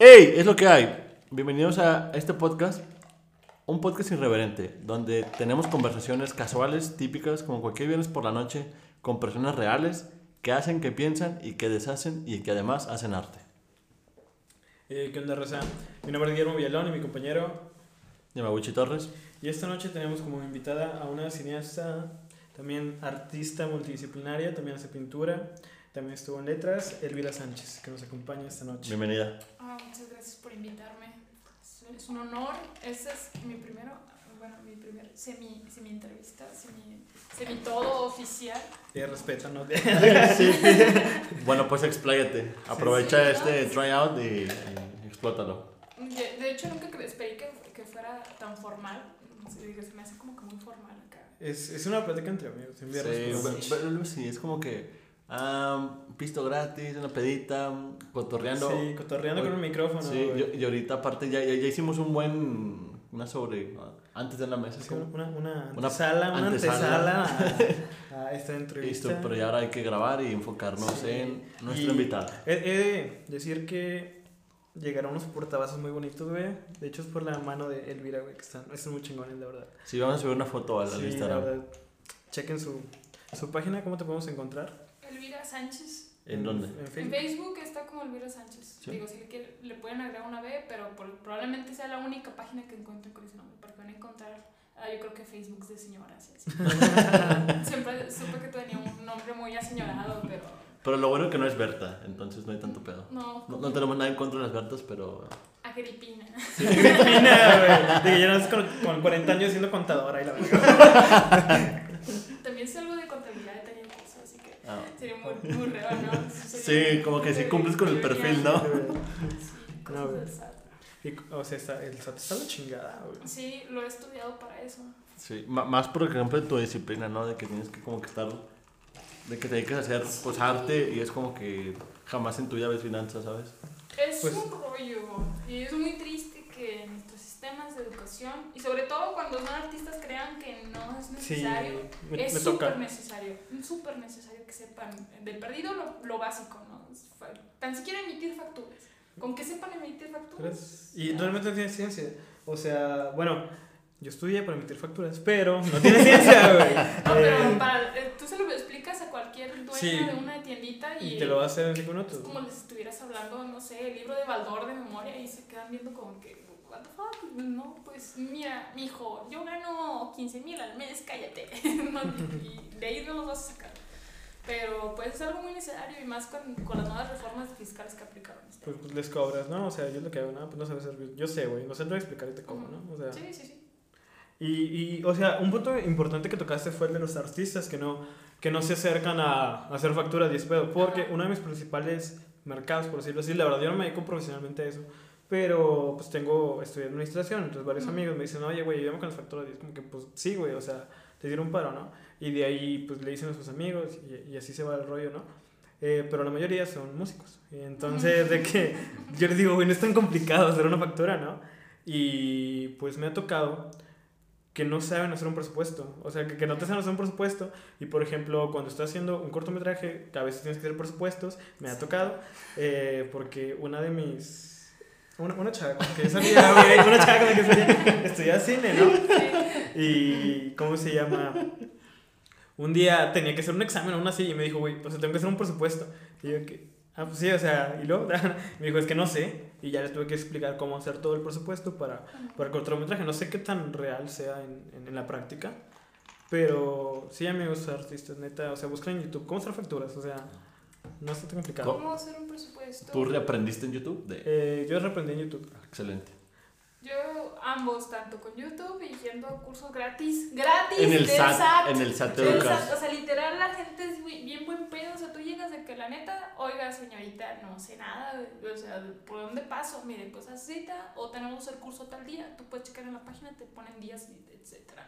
¡Hey! Es lo que hay. Bienvenidos a este podcast, un podcast irreverente, donde tenemos conversaciones casuales, típicas, como cualquier viernes por la noche, con personas reales que hacen, que piensan y que deshacen y que además hacen arte. Eh, ¿Qué onda, Rosa? Mi nombre es Guillermo Villalón y mi compañero. Yamaguchi Torres. Y esta noche tenemos como invitada a una cineasta, también artista multidisciplinaria, también hace pintura, también estuvo en letras, Elvira Sánchez, que nos acompaña esta noche. Bienvenida. Muchas gracias por invitarme. Es, un honor. Este es mi primero, bueno, mi primer semi, semi entrevista, semi, semi todo oficial. Eh, respeta, ¿no? Sí. Bueno, pues expláyate. Aprovecha Sí, este ¿no? tryout y, y explótalo. De, hecho, nunca esperé que, que fuera tan formal. Se, digo, se me hace como que muy formal acá. es, es una plática entre amigos, en Sí, sí, es como que ah, pisto gratis, una pedita, cotorreando. Sí, cotorreando con un micrófono. Sí, güey. y, ahorita aparte ya, ya, ya hicimos un buen, una sobre, antes de la mesa. Sí, una, una Una antesala, una antesala. a, a esta Listo, entrevista. pero ya ahora hay que grabar y enfocarnos Sí. en nuestra invitada. He, he de decir que llegaron unos portavasos muy bonitos, güey. De hecho, es por la mano de Elvira, güey, que están, están muy chingones, la verdad. Sí, vamos a subir una foto al, al Sí, la Instagram. verdad. Chequen su, su página, ¿cómo te podemos encontrar? Elvira Sánchez. ¿En dónde? En En Facebook. Facebook está como Elvira Sánchez. Sí. Digo, si le, quiere- le pueden agregar una B, pero por- probablemente sea la única página que encuentren con ese nombre. Porque van a encontrar, ah, yo creo que Facebook es de señoras. y así. Siempre supe que tenía un nombre muy aseñorado, pero Pero lo bueno es que no es Berta, entonces no hay tanto pedo. no. No, no tenemos nada en contra de las Bertas, pero... Agripina. Filipina, güey. Ya no es con, con 40 años siendo contadora y la verdad. También sé algo de contabilidad de tenía curso, así que ah, sería muy, ¿no? Sería Sí, como que sí cumples con el perfil, ¿no? Sí, cosas del SAT. Y, o sea, está, el SAT está la chingada, güey. Sí, lo he estudiado para eso. Sí, ma- más por ejemplo en tu disciplina, ¿no? De que tienes que como que estar... De que te dediques a hacer pues arte y es como que jamás en tu vida ves finanzas, ¿sabes? Es Pues- un rollo y es muy triste que nuestros sistemas de educación y sobre todo cuando son artistas crean que no es Sí, necesario. me, es súper necesario, súper necesario que sepan del perdido lo, lo básico, ¿no? Es Tan siquiera emitir facturas. Con que sepan emitir facturas. Y realmente no tiene ciencia. O sea, bueno, yo estudié para emitir facturas, pero no tiene ciencia, güey. No, pero Eh, para, eh, tú se lo explicas a cualquier dueña Sí. de una tiendita y, y te lo va a hacer en 5 es minutos. como les estuvieras hablando, no sé, el libro de Baldor de memoria y se quedan viendo como que, what the fuck, no, pues mira, mijo, yo gano 15 mil al mes, cállate. No, y de ahí no los vas a sacar. Pero pues es algo muy necesario y más con, con las nuevas reformas fiscales que aplicaron. este Pues, pues les cobras, ¿no? O sea, yo lo que hago, no, pues no sabes servir. Yo sé, güey, no sé explicar y te cobro, ¿no? O sea, Sí, sí, sí. y, y, o sea, un punto importante que tocaste fue el de los artistas que no, que no se acercan a, a hacer facturas 10 pesos. Porque uno de mis principales mercados, por decirlo así, la verdad yo no me dedico profesionalmente a eso. Pero pues tengo, estudié administración, entonces varios amigos me dicen, oye, güey, ayúdame con las facturas 10. Como que, pues sí, güey, o sea, te dieron un paro, ¿no? Y de ahí, pues le dicen a sus amigos y, y así se va el rollo, ¿no? Eh, pero la mayoría son músicos. Y entonces, de que yo les digo, güey, no es tan complicado hacer una factura, ¿no? Y pues me ha tocado que no saben hacer un presupuesto. O sea, que, que no te saben hacer un presupuesto. Y por ejemplo, cuando estás haciendo un cortometraje, que a veces tienes que hacer presupuestos, me ha tocado, eh, porque una de mis. Una, una chava con la que yo salía, una chava con la que salía, estudiaba cine, ¿no? Y. ¿Cómo se llama? Un día tenía que hacer un examen aún así y me dijo, güey, pues tengo que hacer un presupuesto. Y yo, que, ah, pues sí, o sea, y luego me dijo, es que no sé. Y ya les tuve que explicar cómo hacer todo el presupuesto para, para el cortometraje. No sé qué tan real sea en, en, en la práctica. Pero sí, amigos artistas, neta, o sea, buscan en YouTube cómo hacer facturas, o sea, no está tan complicado. ¿Cómo hacer un presupuesto? ¿Tú reaprendiste en YouTube? De... Eh, yo reaprendí en YouTube. Excelente. Yo ambos, tanto con YouTube y yendo a cursos gratis. ¡Gratis! En el del SAT, en el SAT te educas. O sea, literal, la gente es bien buen pedo. O sea, tú llegas de que la neta, oiga, señorita, no sé nada. O sea, ¿por dónde paso? Mire, pues haz cita o tenemos el curso tal día. Tú puedes checar en la página, te ponen días, etcétera.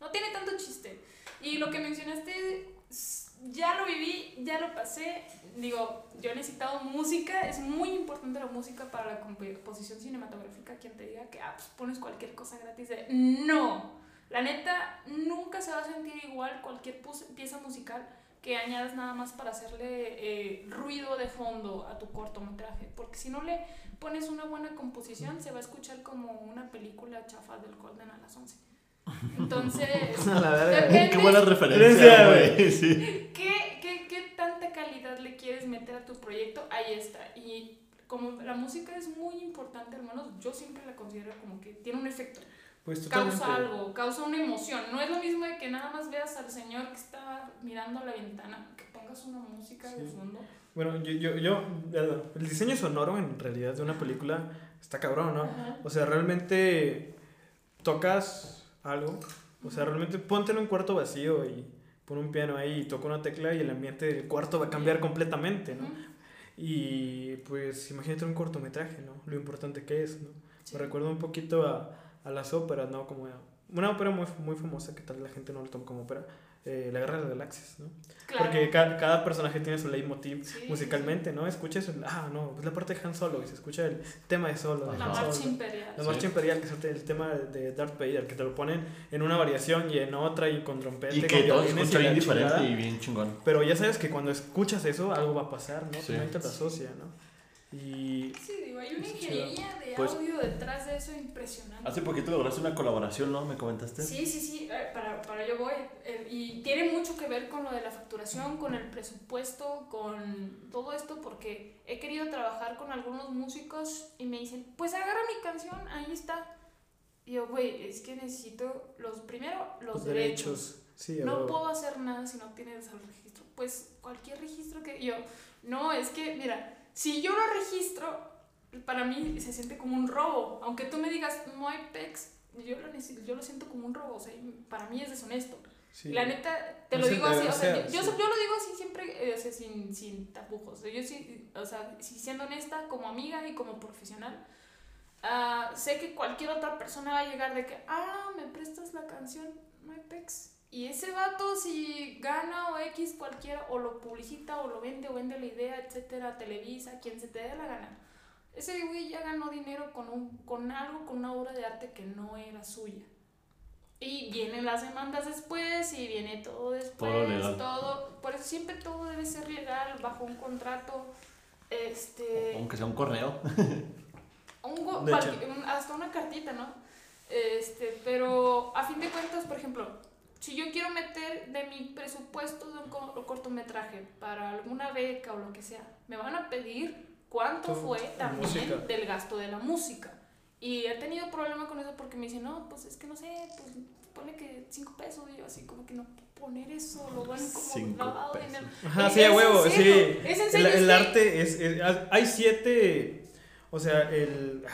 ¿no? tiene tanto chiste. Y lo que mencionaste, ya lo viví, ya lo pasé. Digo, yo he necesitado música. Es muy importante la música para la composición cinematográfica. Quien te diga que ah, pues pones cualquier cosa gratis de. ¡No! La neta, nunca se va a sentir igual cualquier pieza musical que añadas nada más para hacerle eh, ruido de fondo a tu cortometraje. Porque si no le pones una buena composición, se va a escuchar como una película chafa del Golden a las 11. Entonces, la depende Qué buena referencia, güey. Sí. ¿qué, qué, qué tanta calidad le quieres meter a tu proyecto. Ahí está. Y como la música es muy importante, al menos yo siempre la considero como que tiene un efecto. Pues. Causa algo, causa una emoción. No es lo mismo de que nada más veas al señor que está mirando a la ventana, que pongas una música de Sí. fondo. Bueno, yo, yo, yo, el diseño sonoro en realidad de una película está cabrón, ¿no? Ajá. O sea, realmente tocas algo, o sea, realmente ponte en un cuarto vacío y pon un piano ahí y toca una tecla y el ambiente del cuarto va a cambiar completamente, ¿no? Y pues imagínate un cortometraje, ¿no? Lo importante que es, ¿no? Sí. Me recuerda un poquito a, a las óperas, ¿no? Como una ópera muy, muy famosa que tal la gente no lo toma como ópera, eh, La Guerra de las Galaxias, ¿no? Claro. Porque ca- cada personaje tiene su leitmotiv Sí, musicalmente, ¿no? Escuchas, el- ah, no, es la parte de Han Solo y se escucha el tema de Solo. de La Han marcha Solo. imperial. La Sí. marcha imperial, que es el tema de Darth Vader, que te lo ponen en una variación y en otra y con trompeta Y que todo escucha bien diferente chingada. y bien chingón. Pero ya sabes que cuando escuchas eso, algo va a pasar, ¿no? Sí. Tu mente lo asocia, ¿no? Y Sí, digo, hay una ingeniería de Pues- audio detrás de eso impresionante. Hace poquito lograste una colaboración, ¿no? ¿Me comentaste? Sí, sí, sí, eh, para, para yo voy. Eh, y tiene mucho que ver con lo de la facturación, con el presupuesto, con todo esto, porque he querido trabajar con algunos músicos y me dicen, pues agarra mi canción, ahí está. Y yo, güey, es que necesito los, primero, los, derechos. Sí, a No puedo hacer nada si no tienes el registro. Pues cualquier registro que yo... No, es que, mira, si yo lo registro, para mí se siente como un robo. Aunque tú me digas, no hay PEX, yo lo, necesito- yo lo siento como un robo. O sea, para mí es deshonesto. Sí. La neta, te No lo digo así, o sea, yo, yo, sí. yo lo digo así siempre, eh, o sea, sin, sin tapujos. Yo sí, o sea, sí siendo honesta como amiga y como profesional, ah, sé que cualquier otra persona va a llegar de que, ah, me prestas la canción, no hay pex. Y ese vato, si gana o X cualquiera, o lo publicita, o lo vende, o vende la idea, etcétera, Televisa, quien se te dé la gana. Ese güey ya ganó dinero con, un, con algo, con una obra de arte que no era suya. Y vienen las demandas después y viene todo después, Todo legal. todo- por eso siempre todo debe ser legal, bajo un contrato, este, Aunque sea un correo. un go- hasta una cartita, ¿no? Este, pero a fin de cuentas, por ejemplo, si yo quiero meter de mi presupuesto de un co- cortometraje para alguna beca o lo que sea, me van a pedir cuánto fue también música. del gasto de la música. Y he tenido problema con eso porque me dicen, no, pues es que no sé, pues pone que 5 pesos. Y yo así como que no puedo poner eso, lo van como Cinco lavado de pesos. dinero. Ajá, Es- sí, a huevo, sí. serio, es en El, serio, el arte es, es- Hay siete. O sea, el.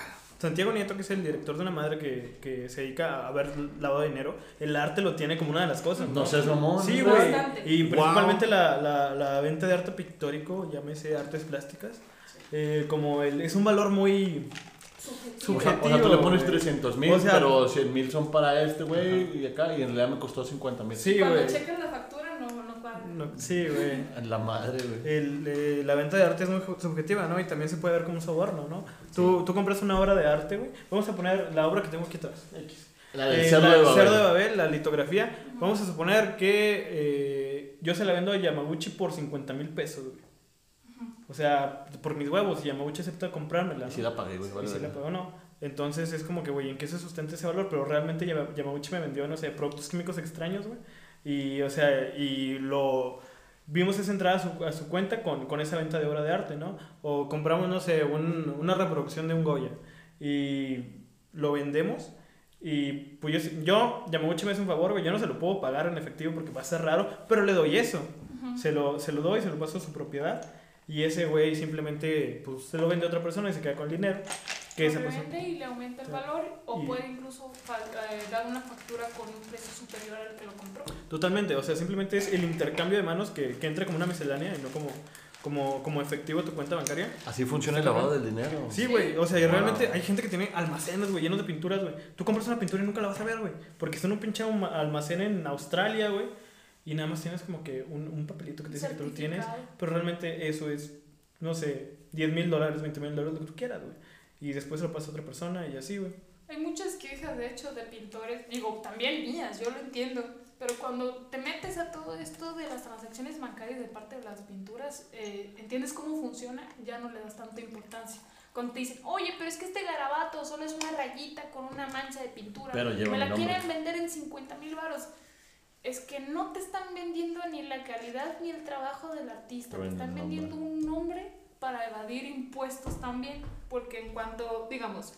Santiago Nieto, que es el director de una madre que, que se dedica a ver lavado de dinero, el arte lo tiene como una de las cosas. No seas mamón. Sí, güey. Bastante. Y Wow. principalmente la, la, la venta de arte pictórico, llámese artes plásticas, eh, como el, es un valor muy... Subjetivo. O sea, Subjetivo, o sea, tú le pones güey. 300 mil, O sea- pero 100 mil son para este güey y acá, y en realidad me costó 50 mil. Sí, Cuando güey. checas la factura no, sí, güey. La madre, güey. El, eh, la venta de arte es muy subjetiva, ¿no? Y también se puede ver como un soborno, ¿no? Tú, tú compras una obra de arte, güey. Vamos a poner la obra que tengo aquí atrás. X. La del Eh, cerdo la de del Babel. Cerdo de Babel, la litografía. Vamos a suponer que eh, yo se la vendo a Yamaguchi por 50 mil pesos, güey. O sea, por mis huevos, y Yamaguchi acepta comprármela. Y si la pagué, güey. y vale, si la pagó no. Entonces es como que, güey, ¿en qué se sustenta ese valor? Pero realmente Yama- Yamaguchi me vendió, no sé, productos químicos extraños, güey. Y, o sea, y lo... Vimos esa entrada a su, a su cuenta con, con esa venta de obra de arte, ¿no? O compramos, no sé, un- una reproducción de un Goya y lo vendemos. Y pues yo, yo, Yamaguchi me hace un favor, güey, yo no se lo puedo pagar en efectivo porque va a ser raro, pero le doy eso. Se lo, se lo doy, se lo paso a su propiedad. Y ese güey simplemente pues, se lo vende a otra persona y se queda con el dinero. Que Lo esa persona. revende y le aumenta el Sí. valor o Y- puede incluso eh, dar una factura con un precio superior al que lo compró. Totalmente, o sea, simplemente es el intercambio de manos que, que entra como una miscelánea y no como, como, como efectivo a tu cuenta bancaria. Así funciona el lavado del dinero. Sí, güey, o sea, y Wow. realmente hay gente que tiene almacenes, güey, llenos de pinturas, güey. Tú compras una pintura y nunca la vas a ver, güey, porque está en un pinche alma- almacén en Australia, güey, y nada más tienes como que un, un papelito que te dice que tú lo tienes, pero realmente eso es, no sé, 10 mil dólares, 20 mil dólares, lo que tú quieras, güey. Y después se lo pasa a otra persona y así, güey. Hay muchas quejas, de hecho, de pintores, digo, también mías, yo lo entiendo, Pero cuando te metes a todo esto de las transacciones bancarias de parte de las pinturas, eh, entiendes cómo funciona, ya no le das tanta importancia. Cuando te dicen, oye, pero es que este garabato solo es una rayita con una mancha de pintura, Pero lleva me la nombre". quieren vender en 50 mil baros. Es que no te están vendiendo ni la calidad ni el trabajo del artista, Te están vendiendo un nombre para evadir impuestos también, porque en cuanto, digamos,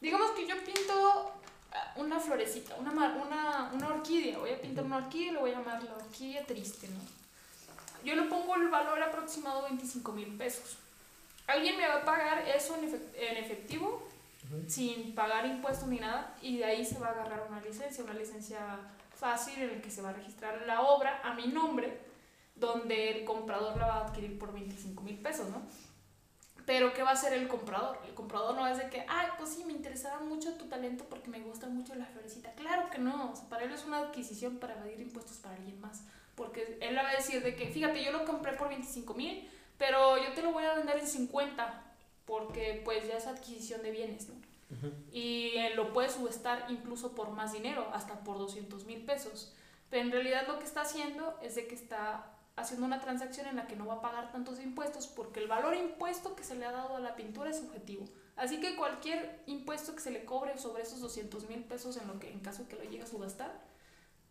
digamos que yo pinto ah, una florecita, una, mar- una, una orquídea, voy a pintar una orquídea y le voy a llamar la orquídea triste, ¿no? Yo le pongo el valor aproximado de 25 mil pesos. Alguien me va a pagar eso en efectivo, sin pagar impuestos ni nada, y de ahí se va a agarrar una licencia, una licencia fácil en la que se va a registrar la obra a mi nombre, donde el comprador la va a adquirir por 25 mil pesos, ¿no? Pero ¿qué va a hacer el comprador? El comprador no es de que, ay, pues sí, me interesaba mucho tu talento porque me gusta mucho la florecita. Claro que no, o sea, para él es una adquisición para evadir impuestos para alguien más. Porque él va a decir de que, fíjate, yo lo compré por 25 mil, pero yo te lo voy a vender en 50 porque pues ya es adquisición de bienes, ¿no? Y eh, lo puede subestar incluso por más dinero, hasta por 200 mil pesos. Pero en realidad lo que está haciendo es de que está haciendo una transacción en la que no va a pagar tantos impuestos porque el valor impuesto que se le ha dado a la pintura es subjetivo. Así que cualquier impuesto que se le cobre sobre esos 200 mil pesos en lo que en caso que lo llegue a subastar,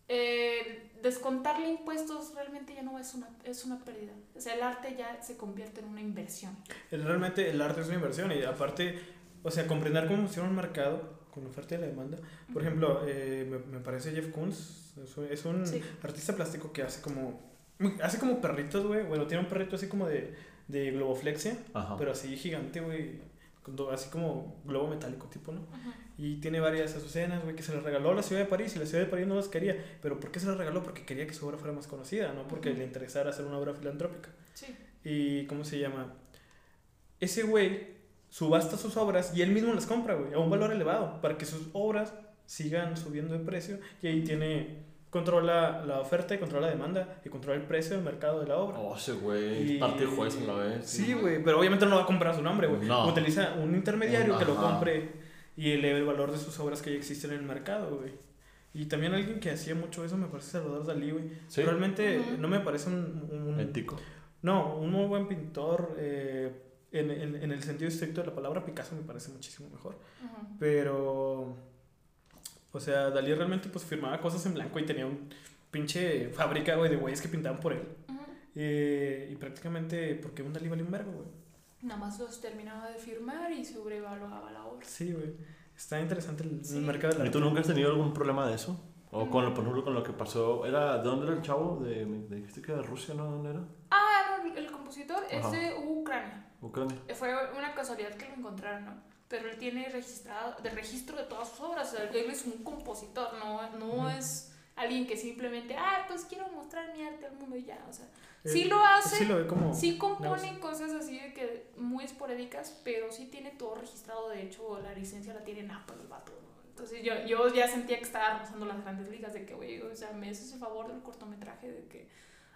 eh, descontarle impuestos realmente ya no es una, es una pérdida. O sea, el arte ya se convierte en una inversión. El- Realmente el arte es una inversión y aparte, o sea, comprender cómo funciona un mercado con oferta y la demanda. Por ejemplo, eh, me, me parece Jeff Koons, es un, es un Sí. artista plástico que hace como, hace como perritos, güey. Bueno, tiene un perrito así como de, de globoflexia, Ajá. pero así gigante, güey. Así como globo metálico tipo, ¿no? Y tiene varias azucenas, güey, que se las regaló a la ciudad de París y la ciudad de París no las quería. ¿Pero por qué se las regaló? Porque quería que su obra fuera más conocida, no porque le interesara hacer una obra filantrópica. Sí. Y, ¿cómo se llama? Ese güey subasta sus obras y él mismo las compra, güey, a un valor elevado, para que sus obras sigan subiendo de precio. Y ahí tiene, controla la oferta y controla la demanda y controla el precio del mercado de la obra. Oh, ese güey. Y- Parte juez a la vez. Sí, güey, pero obviamente no lo va a comprar a su nombre, güey. No. Utiliza un intermediario que lo compre y eleve el valor de sus obras que ya existen en el mercado, güey. Y también alguien que hacía mucho eso me parece Salvador Dalí, güey. Sí. Realmente Ujú. no me parece un, un- Ético. no, un muy buen pintor. eh, en, en- en el sentido estricto de la palabra, Picasso me parece muchísimo mejor. Ujú. Pero, o sea, Dalí realmente pues firmaba cosas en blanco y tenía un pinche fábrica, güey, de güeyes que pintaban por él. Ujú. Eh, y prácticamente, porque un Dalí vale un vergo, güey. Nada más los terminaba de firmar y sobrevaluaba la obra. Sí, güey. Está interesante el, el Sí. mercado del ¿Y tú arte. nunca has tenido algún problema de eso? O con, lo- por ejemplo, con lo que pasó. ¿Era, ¿De dónde era el chavo? De, me dijiste que era de Rusia, ¿no? ¿Dónde era? Ah, no, el compositor es Ajá. de Ucrania. Ucrania. Eh, Fue una casualidad que lo encontraron, ¿no? Pero él tiene registrado, de registro de todas sus obras. O sea, él es un compositor, no, no Ujú. es alguien que simplemente, ah, pues quiero mostrar mi arte al mundo y ya. O sea, Eh, sí lo hace, Sí lo ve como... sí compone negocio. cosas así de que muy esporádicas, pero sí tiene todo registrado. De hecho, la licencia la tiene en Apple el vato, ¿no? Entonces yo, yo ya sentía que estaba rozando las grandes ligas de que, güey, o sea, me haces el favor del cortometraje de que,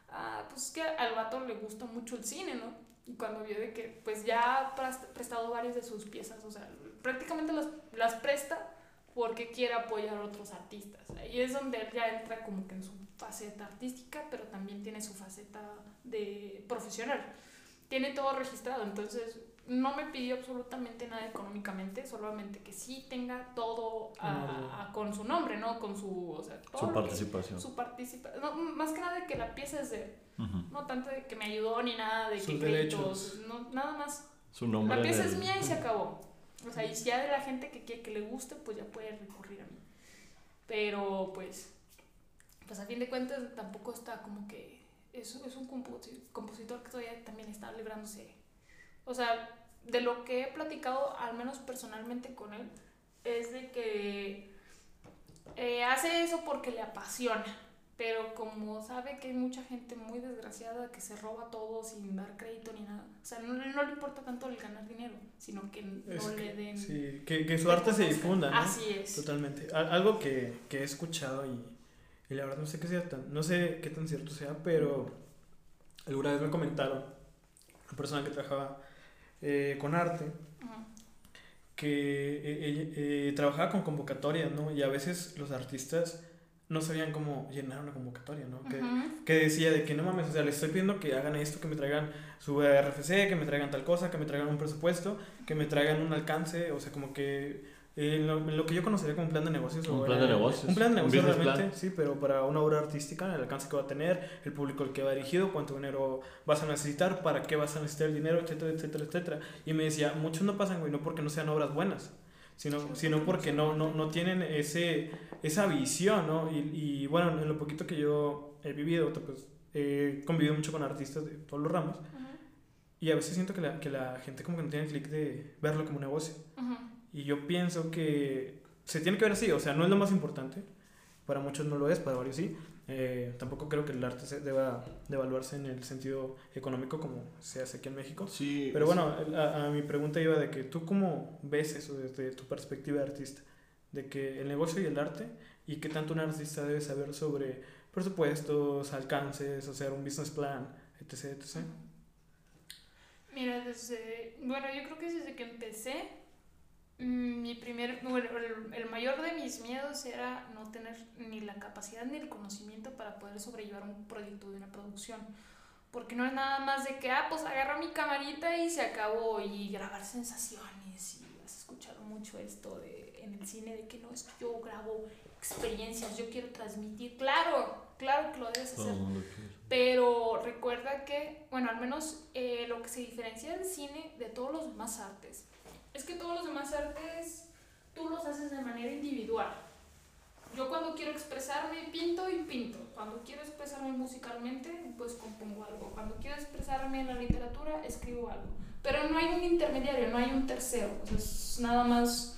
ah, pues es que al vato le gusta mucho el cine, ¿no? Y cuando vio de que, pues ya ha prestado varias de sus piezas, o sea, prácticamente las, las presta porque quiere apoyar a otros artistas. Ahí es donde él ya entra como que en su faceta artística, pero también tiene su faceta de profesional. Tiene todo registrado, entonces no me pidió absolutamente nada económicamente, solamente que sí tenga todo a- a- con su nombre, ¿no? Con su, o sea, todo Su que- participación. su participación. No, más que nada de que la pieza es de él. No tanto de que me ayudó ni nada de Sus que derechos. créditos. No, nada más. Su nombre. La pieza el- es mía y se acabó. O sea, y si ya de la gente que quiere que le guste, pues ya puede recurrir a mí. Pero pues, pues a fin de cuentas tampoco está como que es, es un composi- compositor que todavía también está librándose. O sea, de lo que he platicado, al menos personalmente con él, es de que eh, hace eso porque le apasiona. Pero como sabe que hay mucha gente muy desgraciada que se roba todo sin dar crédito ni nada, o sea, no, no le importa tanto el ganar dinero, sino que no Es le que, den... sí, que, que su arte se difunda, ¿no? Así es. Totalmente. Al- algo que, que he escuchado y, y la verdad no sé qué sea tan, no sé qué tan cierto sea, pero alguna vez me comentaron una persona que trabajaba eh, con arte que eh, eh, trabajaba con convocatorias, ¿no? Y a veces los artistas no sabían cómo llenar una convocatoria, ¿no? Que decía de que no mames, o sea, les estoy pidiendo que hagan esto, que me traigan su RFC, que me traigan tal cosa, que me traigan un presupuesto, que me traigan un alcance, o sea, como que eh, lo, lo que yo conocería como un plan de negocios. Un o plan era- de negocios. Un plan de negocios realmente, plan. sí, pero para una obra artística, el alcance que va a tener, el público al que va dirigido, cuánto dinero vas a necesitar, para qué vas a necesitar el dinero, etcétera, etcétera, etcétera. Y me decía, muchos no pasan, güey, no porque no sean obras buenas, sino, sino porque no, no, no tienen ese, esa visión, ¿no? Y, y bueno, en lo poquito que yo he vivido, pues he convivido mucho con artistas de todos los ramos, Ujú. y a veces siento que la, que la gente como que no tiene el clic de verlo como un negocio. Ujú. Y yo pienso que se tiene que ver así, o sea, no es lo más importante, para muchos no lo es, para varios sí. Eh, tampoco creo que el arte se deba de evaluarse en el sentido económico como se hace aquí en México. Sí. Pero sí. bueno, a, a mi pregunta iba de que tú cómo ves eso desde tu perspectiva de artista, de que el negocio y el arte y qué tanto un artista debe saber sobre presupuestos, alcances, hacer un business plan, etc. etc. Mira, desde. Bueno, yo creo que desde que empecé, mi primer. Bueno, el, el mayor de mis miedos era no tener ni la capacidad ni el conocimiento para poder sobrellevar un proyecto de una producción. Porque no es nada más de que, ah, pues agarro mi camarita y se acabó y grabar sensaciones. Y has escuchado mucho esto de, en el cine de que no es que yo grabo experiencias, yo quiero transmitir. Claro, claro que lo debes hacer. Pero recuerda que, bueno, al menos eh, lo que se diferencia del cine de todos los demás artes es que todos los demás artes tú los haces de manera individual. Yo cuando quiero expresarme pinto y pinto. Cuando quiero expresarme musicalmente, pues compongo algo. Cuando quiero expresarme en la literatura, escribo algo. Pero no hay un intermediario, no hay un tercero. O sea, es nada más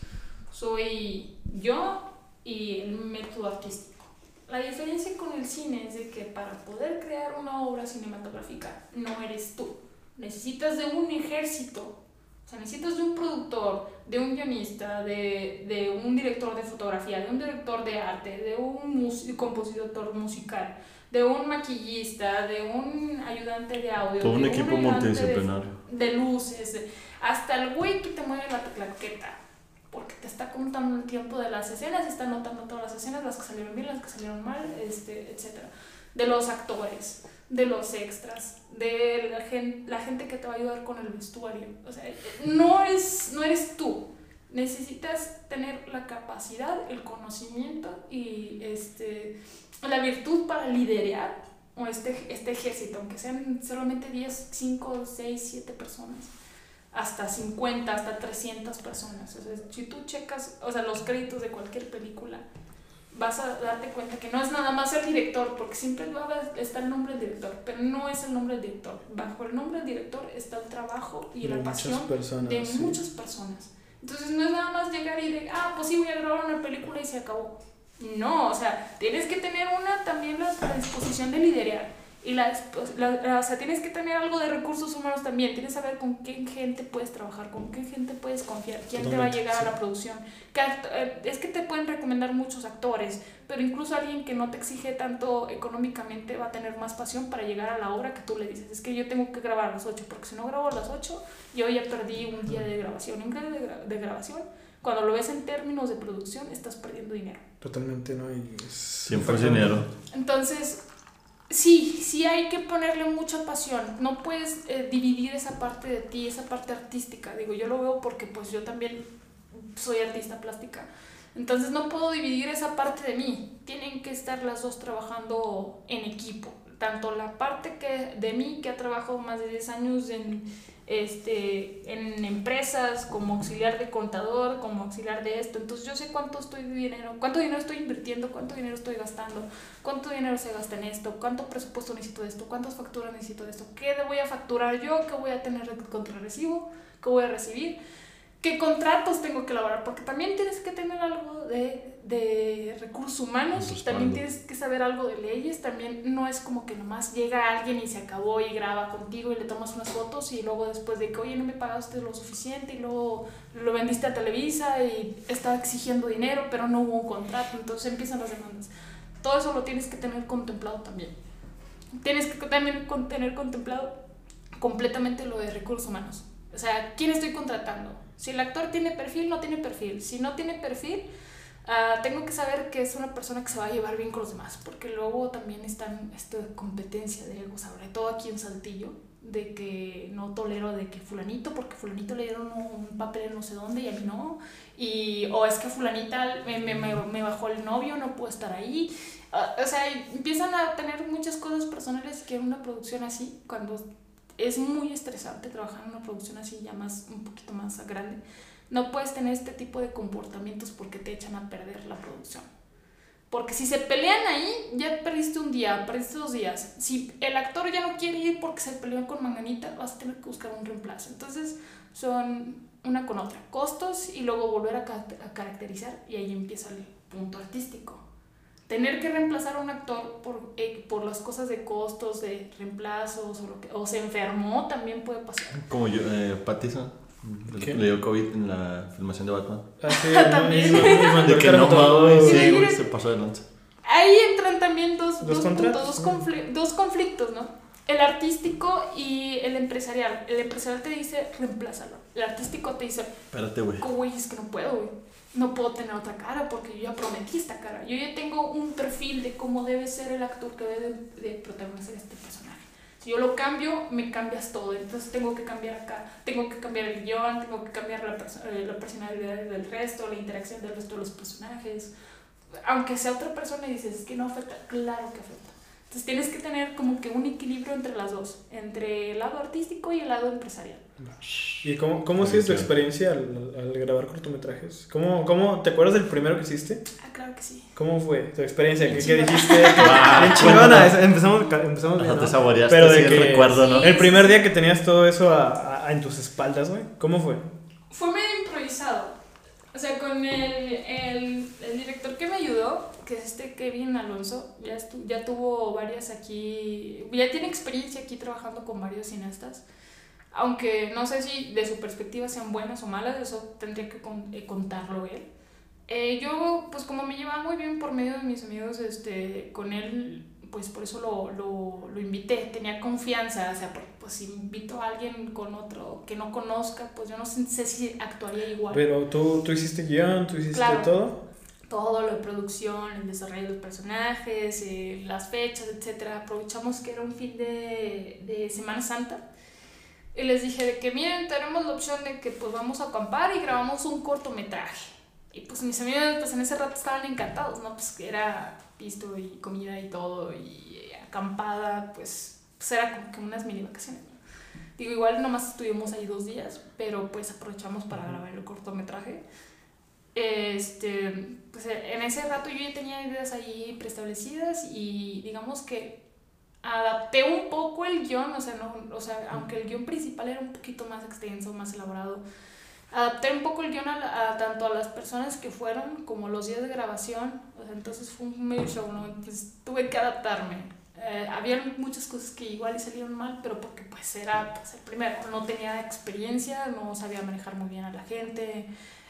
soy yo y el método artístico. La diferencia con el cine es de que para poder crear una obra cinematográfica no eres tú. Necesitas de un ejército. O sea, necesitas de un productor, de un guionista, de, de un director de fotografía, de un director de arte, de un mus- compositor musical, de un maquillista, de un ayudante de audio. Todo un de equipo de- multidisciplinario. de luces, de- hasta el güey que te mueve la claqueta, porque te está contando el tiempo de las escenas, está anotando todas las escenas, las que salieron bien, las que salieron mal, este, etc. De los actores, de los extras, de la gente, la gente que te va a ayudar con el vestuario. O sea, no, es, no eres tú. Necesitas tener la capacidad, el conocimiento y este, la virtud para liderar o este, este ejército, aunque sean solamente 10, 5, 6, 7 personas, hasta 50, hasta 300 personas. O sea, si tú checas, o sea, los créditos de cualquier película, vas a darte cuenta que no es nada más el director, porque siempre va a estar el nombre del director, pero no es el nombre del director. Bajo el nombre del director está el trabajo y la pasión personas. de muchas personas. Entonces no es nada más llegar y de, ah, pues sí, voy a grabar una película y se acabó. No, o sea, tienes que tener una también la, la disposición de liderar. Y la, la- la- o sea, tienes que tener algo de recursos humanos también. Tienes que saber con qué gente puedes trabajar, con qué gente puedes confiar, quién te va a llegar a la producción. Eh, es que te pueden recomendar muchos actores, pero incluso alguien que no te exige tanto económicamente va a tener más pasión para llegar a la obra que tú le dices. Es que yo tengo que grabar a las 8, porque si no grabo a las 8, yo ya perdí un día de grabación. Un día de, gra- de grabación, cuando lo ves en términos de producción, estás perdiendo dinero. Totalmente, ¿no? Y es- Siempre es dinero. Entonces, sí, sí hay que ponerle mucha pasión. No puedes eh, dividir esa parte de ti, esa parte artística. Digo, yo lo veo porque pues yo también soy artista plástica. Entonces no puedo dividir esa parte de mí. Tienen que estar las dos trabajando en equipo. Tanto la parte que de mí que ha trabajado más de 10 años en este en empresas como auxiliar de contador, como auxiliar de esto. Entonces yo sé cuánto estoy dinero, cuánto dinero estoy invirtiendo, cuánto dinero estoy gastando, cuánto dinero se gasta en esto, cuánto presupuesto necesito de esto, cuántas facturas necesito de esto, qué voy a facturar yo, qué voy a tener contra recibo, qué voy a recibir qué contratos tengo que elaborar, porque también tienes que tener algo de, de recursos humanos, respaldo. también tienes que saber algo de leyes, también no es como que nomás llega alguien y se acabó y graba contigo y le tomas unas fotos y luego después de que, oye, no me pagaste lo suficiente y luego lo vendiste a Televisa y está exigiendo dinero, pero no hubo un contrato, entonces empiezan las demandas. Todo eso lo tienes que tener contemplado también. Tienes que también tener contemplado completamente lo de recursos humanos. O sea, ¿quién estoy contratando? Si el actor tiene perfil, no tiene perfil. Si no tiene perfil, ah, tengo que saber que es una persona que se va a llevar bien con los demás, porque luego también están esta competencia de ego, sobre todo aquí en Saltillo, de que no tolero de que fulanito, porque fulanito le dieron un papel en no sé dónde y a mí no, y o es que fulanita me, me, me, bajó el novio, no puedo estar ahí, Ah, o sea, empiezan a tener muchas cosas personales que en una producción así, cuando es muy estresante trabajar en una producción así ya más, un poquito más grande, no puedes tener este tipo de comportamientos porque te echan a perder la producción. Porque si se pelean ahí, ya perdiste un día, perdiste dos días. Si el actor ya no quiere ir porque se peleó con Manganita, vas a tener que buscar un reemplazo. Entonces, son una con otra. Costos y luego volver a, caracterizar y ahí empieza el punto artístico tener que reemplazar a un actor por, eh, por las cosas de costos, de reemplazos, o, lo que, se enfermó, también puede pasar. Como yo, eh. Le dio COVID en la filmación de Batman. Ah, sí, También. De el que no sí, güey, se pasó de lanza. Ahí entran también dos, Dos dos, contratos, puntos, dos, conflictos, ¿no? El artístico y el empresarial. El empresarial te dice, reemplázalo. El artístico te dice, Espérate, güey. "Co- güey, es que no puedo, güey. No puedo tener otra cara porque yo ya prometí esta cara. Yo ya tengo un perfil de cómo debe ser el actor que debe de, de protagonizar este personaje. Si yo lo cambio, me cambias todo. Entonces tengo que cambiar acá. Tengo que cambiar el guion, tengo que cambiar la, perso- eh, la personalidad del resto, la interacción del resto de los personajes. Aunque sea otra persona y dices, es que no afecta. Claro que afecta. Entonces tienes que tener como que un equilibrio entre las dos. Entre el lado artístico y el lado empresarial. ¿Y cómo, cómo ha sido tu experiencia al, al grabar cortometrajes? ¿Cómo, cómo, ¿Te acuerdas del primero que hiciste? Ah, claro que sí. ¿Cómo fue tu experiencia? ¿Qué, qué chingona. dijiste? Ah, Bien chingona. Empezamos, empezamos bien, ¿no? te saboreaste Pero de sí, el que- recuerdo, ¿no? Sí. El primer día que tenías todo eso a, a- a- en tus espaldas, güey. ¿Cómo fue? Fue medio improvisado. O sea, con el, el, el director que me ayudó, que es este Kevin Alonso, ya, estu- ya tuvo varias aquí, ya tiene experiencia aquí trabajando con varios cineastas. Aunque no sé si de su perspectiva sean buenas o malas, eso tendría que con- eh, contarlo él. Eh, yo, pues como me llevaba muy bien por medio de mis amigos, este, con él, pues por eso lo, lo, lo invité, tenía confianza, o sea, pues si invito a alguien con otro que no conozca, pues yo no sé, sé si actuaría igual. Pero tú, tú hiciste guion, tú hiciste Claro. todo. Todo lo de producción, el desarrollo de los personajes, eh, las fechas, etcétera. Aprovechamos que era un fin de, de Semana Santa. Y les dije de que miren, tenemos la opción de que pues vamos a acampar y grabamos un cortometraje. Y pues mis amigos pues en ese rato estaban encantados, ¿no? Pues que era pisto y comida y todo y eh, acampada, pues, pues era como que unas mini vacaciones. ¿no? Digo, igual nomás estuvimos ahí dos días, pero pues aprovechamos para grabar el cortometraje. Este, pues en ese rato yo ya tenía ideas ahí preestablecidas y digamos que adapté un poco el guion, o sea, no, o sea, aunque el guion principal era un poquito más extenso, más elaborado, adapté un poco el guion a, a tanto a las personas que fueron como los días de grabación, o sea, entonces fue un medio show, ¿no? Entonces tuve que adaptarme. Eh, había muchas cosas que igual y salieron mal, pero porque pues era pues, el primero, no tenía experiencia, no sabía manejar muy bien a la gente,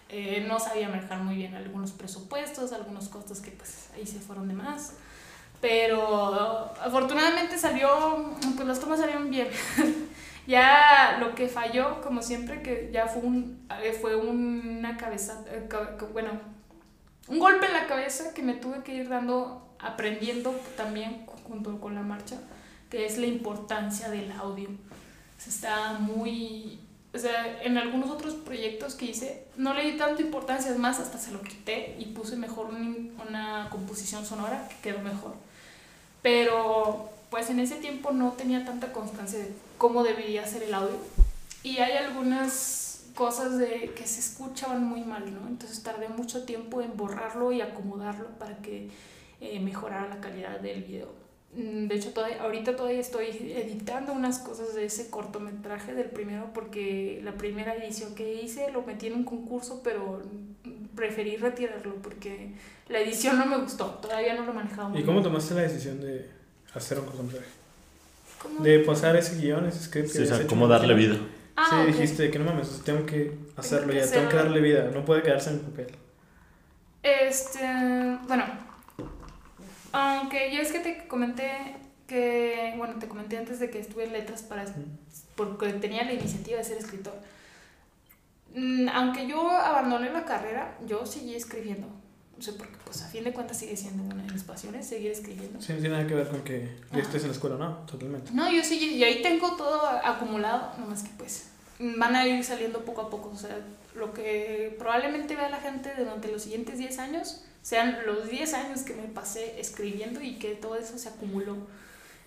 eh, no sabía manejar muy bien algunos presupuestos, algunos costos que pues ahí se fueron de más. Pero afortunadamente salió, pues las tomas salieron bien. ya lo que falló, como siempre, que ya fue, un, eh, fue una cabeza, eh, bueno, un golpe en la cabeza que me tuve que ir dando, aprendiendo también junto con la marcha, que es la importancia del audio. O sea, está muy... O sea, en algunos otros proyectos que hice no le di tanta importancia, es más, hasta se lo quité y puse mejor un- una composición sonora que quedó mejor. Pero pues en ese tiempo no tenía tanta constancia de cómo debería ser el audio. Y hay algunas cosas de que se escuchaban muy mal, ¿no? Entonces tardé mucho tiempo en borrarlo y acomodarlo para que eh, mejorara la calidad del video. Mm, De hecho, todavía, ahorita todavía estoy editando unas cosas de ese cortometraje del primero porque la primera edición que hice lo metí en un concurso, pero preferí retirarlo porque la edición no me gustó. Todavía no lo manejaba muy ¿Y cómo bien. tomaste la decisión de hacer un cortometraje? ¿Cómo? De pasar ese guion, ese script que Sí, o sea, cómo darle vida. Ah, sí, dijiste que no mames, tengo que hacerlo que ya, tengo que darle vida, no puede quedarse en el papel. Este, bueno, aunque yo es que te comenté que, bueno, te comenté antes de que estuve en letras para, porque tenía la iniciativa de ser escritor. Mm, Aunque yo abandoné la carrera, yo seguí escribiendo. O sea, porque pues a fin de cuentas sigue siendo una de mis pasiones, seguir escribiendo. Sí, no tiene nada que ver con que ya estés en la escuela, no, totalmente. No, yo sí, y ahí tengo todo acumulado, nomás que pues van a ir saliendo poco a poco. O sea, lo que probablemente vea la gente durante los siguientes 10 años sean los 10 años que me pasé escribiendo y que todo eso se acumuló.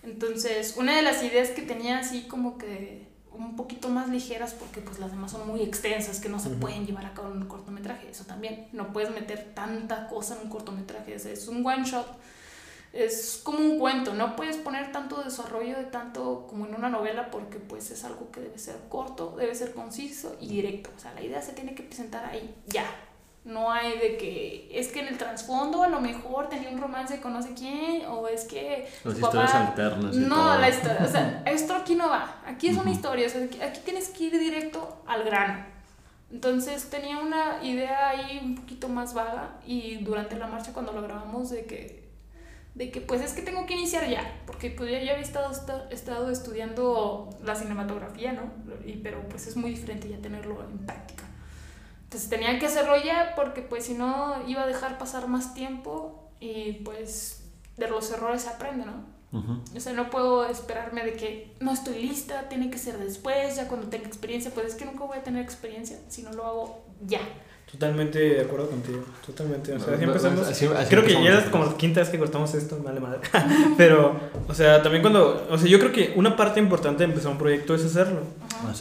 Entonces, una de las ideas que tenía así como que un poquito más ligeras porque pues las demás son muy extensas que no se pueden llevar a cabo en un cortometraje, eso también, no puedes meter tanta cosa en un cortometraje, es un one shot, es como un cuento, no puedes poner tanto desarrollo de tanto como en una novela porque pues es algo que debe ser corto, debe ser conciso y directo, o sea, la idea se tiene que presentar ahí ya, no hay de que es que en el trasfondo a lo mejor tenía un romance con no sé quién o es que las historias alternas no la historia o sea esto aquí no va aquí es una historia o sea, aquí tienes que ir directo al grano. Entonces tenía una idea ahí un poquito más vaga y durante la marcha cuando lo grabamos de que de que pues es que tengo que iniciar ya porque pues ya, ya había estado, estado estudiando la cinematografía no y pero pues es muy diferente ya tenerlo en práctica entonces tenía que hacerlo ya porque pues si no iba a dejar pasar más tiempo y pues de los errores se aprende, ¿no? O sea, no puedo esperarme de que no estoy lista, tiene que ser después, ya cuando tenga experiencia, pues es que nunca voy a tener experiencia si no lo hago ya. Totalmente de acuerdo contigo, totalmente. O sea, así empezamos. creo que ya es como la quinta vez que cortamos esto, vale madre. Pero, o sea, también cuando. O sea, yo creo que una parte importante de empezar un proyecto es hacerlo.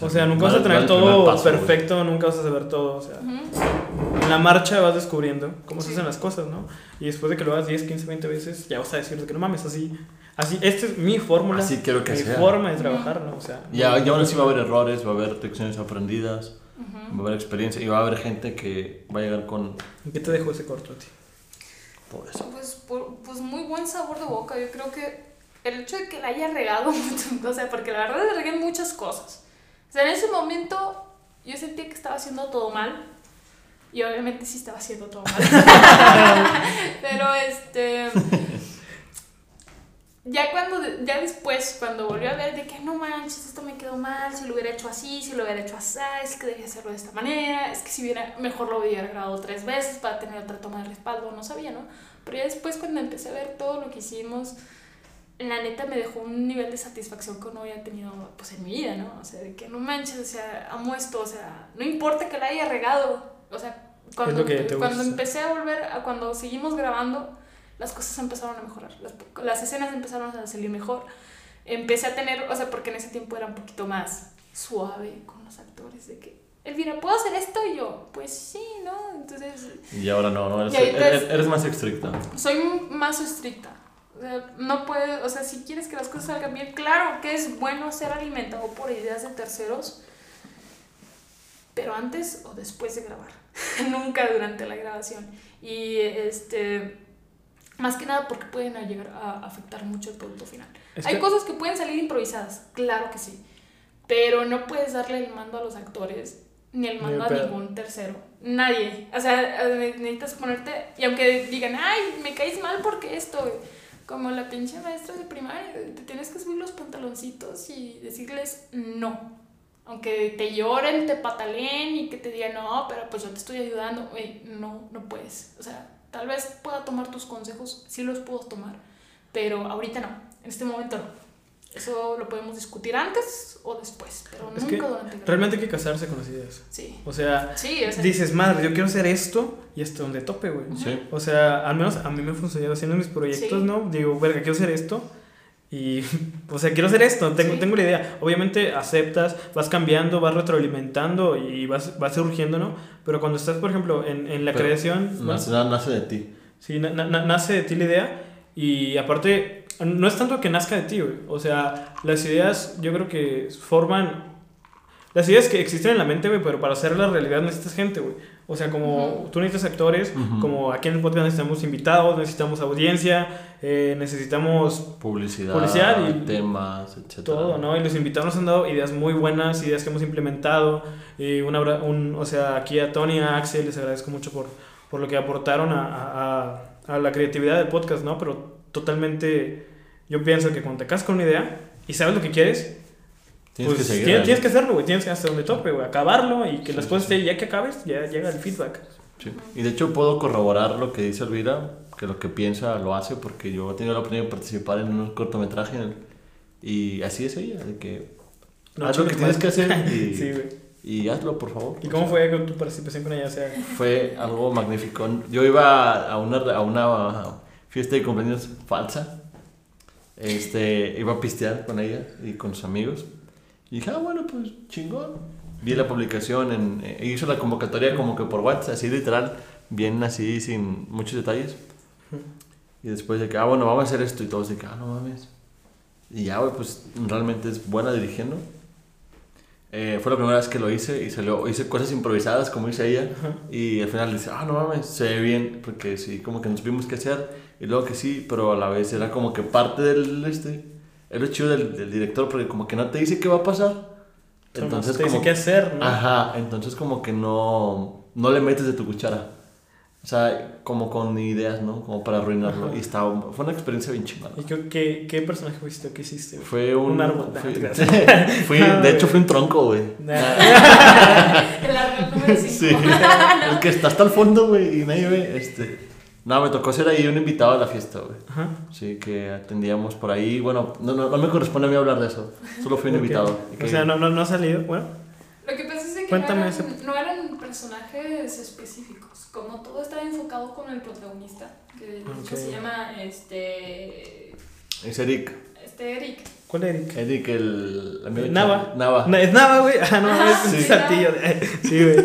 O sea, nunca vas a tener todo perfecto, nunca vas a saber todo. O sea, en la marcha vas descubriendo cómo se hacen las cosas, ¿no? Y después de que lo hagas 10, 15, 20 veces, ya vas a decir que no mames, así. Así, esta es mi fórmula. Así quiero que mi sea. forma de trabajar, ¿no? O sea. Ya, ya aún así va a haber errores, va a haber lecciones aprendidas va a haber experiencia y va a haber gente que va a llegar con... ¿Qué te dejó ese corto a ti? Todo eso. Pues, pues muy buen sabor de boca. Yo creo que el hecho de que la haya regado mucho, o sea, porque la verdad le regué muchas cosas. O sea, en ese momento yo sentía que estaba haciendo todo mal. Y obviamente sí estaba haciendo todo mal. Pero este ya cuando, ya después, cuando volvió a ver de que no manches, esto me quedó mal, si lo hubiera hecho así, si lo hubiera hecho así, es que debía hacerlo de esta manera, es que si hubiera, mejor lo hubiera grabado tres veces para tener otra toma de respaldo, no sabía, ¿no? Pero ya después cuando empecé a ver todo lo que hicimos, la neta me dejó un nivel de satisfacción que no había tenido pues en mi vida, ¿no? O sea, de que no manches, o sea, amo esto, o sea, no importa que la haya regado, o sea, cuando, cuando empecé a volver, a cuando seguimos grabando, las cosas empezaron a mejorar, las, las escenas empezaron a salir mejor. Empecé a tener, o sea, porque en ese tiempo era un poquito más suave con los actores, de que, Elvira, ¿puedo hacer esto? Y yo, pues sí, ¿no? Entonces... Y ahora no, no, eres, eres, más estricta. Soy más estricta. O sea, no puede, o sea, si quieres que las cosas salgan bien, claro que es bueno ser alimentado por ideas de terceros, pero antes o después de grabar, nunca durante la grabación. Y este más que nada porque pueden llegar a afectar mucho el producto final. Hay cosas que pueden salir improvisadas, claro que sí. Pero no puedes darle el mando a los actores ni el mando a ningún tercero. Nadie. O sea, necesitas ponerte. Y aunque digan, ay, me caes mal porque esto. Como la pinche maestra de primaria, te tienes que subir los pantaloncitos y decirles no. Aunque te lloren, te pataleen y que te digan, no, pero pues yo te estoy ayudando. no, no puedes. O sea, Tal vez pueda tomar tus consejos, sí los puedo tomar, pero ahorita no, en este momento no. Eso lo podemos discutir antes o después, pero nunca durante el Realmente hay que casarse con las ideas. Sí. O sea, dices, madre, yo quiero hacer esto y hasta donde tope, güey. Sí. O sea, al menos a mí me ha funcionado haciendo mis proyectos, ¿no? Digo, verga, quiero hacer esto y, o sea, quiero hacer esto, tengo, tengo la idea. Obviamente aceptas, vas cambiando, vas retroalimentando y vas, vas surgiendo, ¿no? Pero cuando estás, por ejemplo, en, en la creación... Nace, nace de ti. Sí, nace de ti la idea y aparte, no es tanto que nazca de ti, güey. O sea, las ideas yo creo que forman... Las ideas que existen en la mente, güey, pero para hacer la realidad necesitas gente, güey. O sea, como tú necesitas actores, como aquí en el podcast necesitamos invitados, necesitamos audiencia, eh, necesitamos publicidad, publicidad y temas, etc. Todo, ¿no? Y los invitados nos han dado ideas muy buenas, ideas que hemos implementado. Y una, un, o sea, aquí a Tony, a Axel, les agradezco mucho por, por lo que aportaron a, a, a la creatividad del podcast, ¿no? Pero totalmente, yo pienso que cuando te casas con una idea y sabes lo que quieres, Tienes pues que seguir. Tienes, que hacerlo, güey. Tienes que hasta donde tope, güey. Acabarlo y que las cosas, ya que acabes, ya llega el feedback. Sí. Y de hecho puedo corroborar lo que dice Elvira, que lo que piensa lo hace, porque yo he tenido la oportunidad de participar en un cortometraje en el- y así es ella, de que No, haz lo que tienes que hacer y, Sí, y hazlo, por favor. ¿Y cómo fue con tu participación con ella? O sea, Fue algo magnífico. Yo iba a una, a una fiesta de cumpleaños falsa. Este, iba a pistear con ella y con sus amigos. Y dije, ah, bueno, pues chingón. Vi la publicación, en, eh, hizo la convocatoria como que por WhatsApp, así literal, bien así, sin muchos detalles. Y después de que, ah, bueno, vamos a hacer esto y todos de que, ah, no mames. Y ya, güey, pues realmente es buena dirigiendo. Eh, fue la primera vez que lo hice y salió, hice cosas improvisadas, como dice ella. Y al final dice, ah, no mames, se ve bien, porque sí, como que nos vimos qué hacer. Y luego que sí, pero a la vez era como que parte del, este, es lo chido del, del director, porque como que no te dice qué va a pasar. Entonces, te dice como, qué hacer, ¿no? ajá, entonces como que no, no le metes de tu cuchara. O sea, como con ideas, ¿no? Como para arruinarlo. Ajá. Y estaba, fue una experiencia bien chingada. ¿Y qué, qué, qué personaje fuiste o qué hiciste? güey? Fue un... Un árbol. Fui- fui- No, de hecho, fue un tronco, güey. Nah. El árbol número 5. Sí, el que está hasta el fondo, güey, y nadie ve, este... No, me tocó ser ahí un invitado a la fiesta, güey. Ajá. Sí, que atendíamos por ahí. Bueno, no, no, no me corresponde a mí hablar de eso. Solo fui un invitado. Que- O sea, no, no, no ha salido. Bueno, Lo que pasa es que no Cuéntame eran, ese- no eran personajes específicos. Como todo estaba enfocado con el protagonista, que se llama este, Es Eric. este Eric. ¿Cuál es Eric? Eric, el amigo de Nava. Nava. Na- Es Nava, güey. Ah, no, es un sí. saltillo. Sí, güey.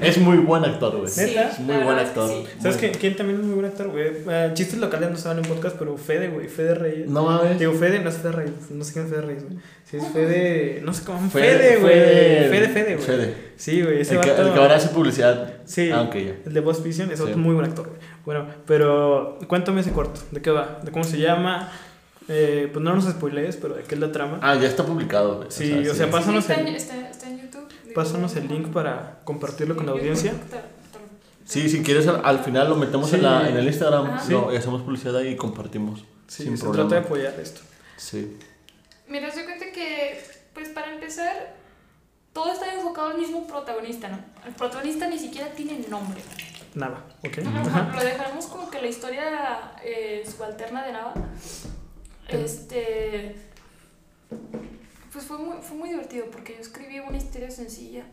Es muy buen actor, güey. ¿Neta? Es muy buen actor. sí. ¿Sabes qué- quién también es muy buen actor, güey? Eh, chistes locales no se van en podcast, pero Fede, güey. Fede Reyes. No mames. Digo, Fede, no es Fede Reyes. No sé quién es Fede Reyes, güey. Sí, es Fede. No sé cómo. Fede, güey. Fede. Fede, Fede, güey. Fede. Sí, güey. Ese El que, vato. el que ahora hace publicidad. Sí. Aunque ya. El de Boss Vision es Sí. otro muy buen actor, güey. Bueno, pero cuéntame ese corto. ¿De qué va? ¿De cómo se llama? Eh, pues no nos spoilees, pero de qué es la trama. Ah, ya está publicado, güey. Sí, o sea, sí. Pásanos está, el- en, está, está en YouTube. Pásanos el link para compartirlo con la audiencia. Sí, si quieres, al, al final lo metemos Sí. en, la, en el Instagram. Lo- y hacemos publicidad ahí y compartimos. Sí, sin se problema. trata de apoyar esto. Sí. Mira, se cuenta que, pues para empezar, todo está enfocado al mismo protagonista, ¿no? El protagonista ni siquiera tiene nombre. Nada, ¿ok? Ajá, Ajá. Lo dejaremos como que la historia eh, subalterna de Nava. Este. Pues fue muy, fue muy divertido porque yo escribí una historia sencilla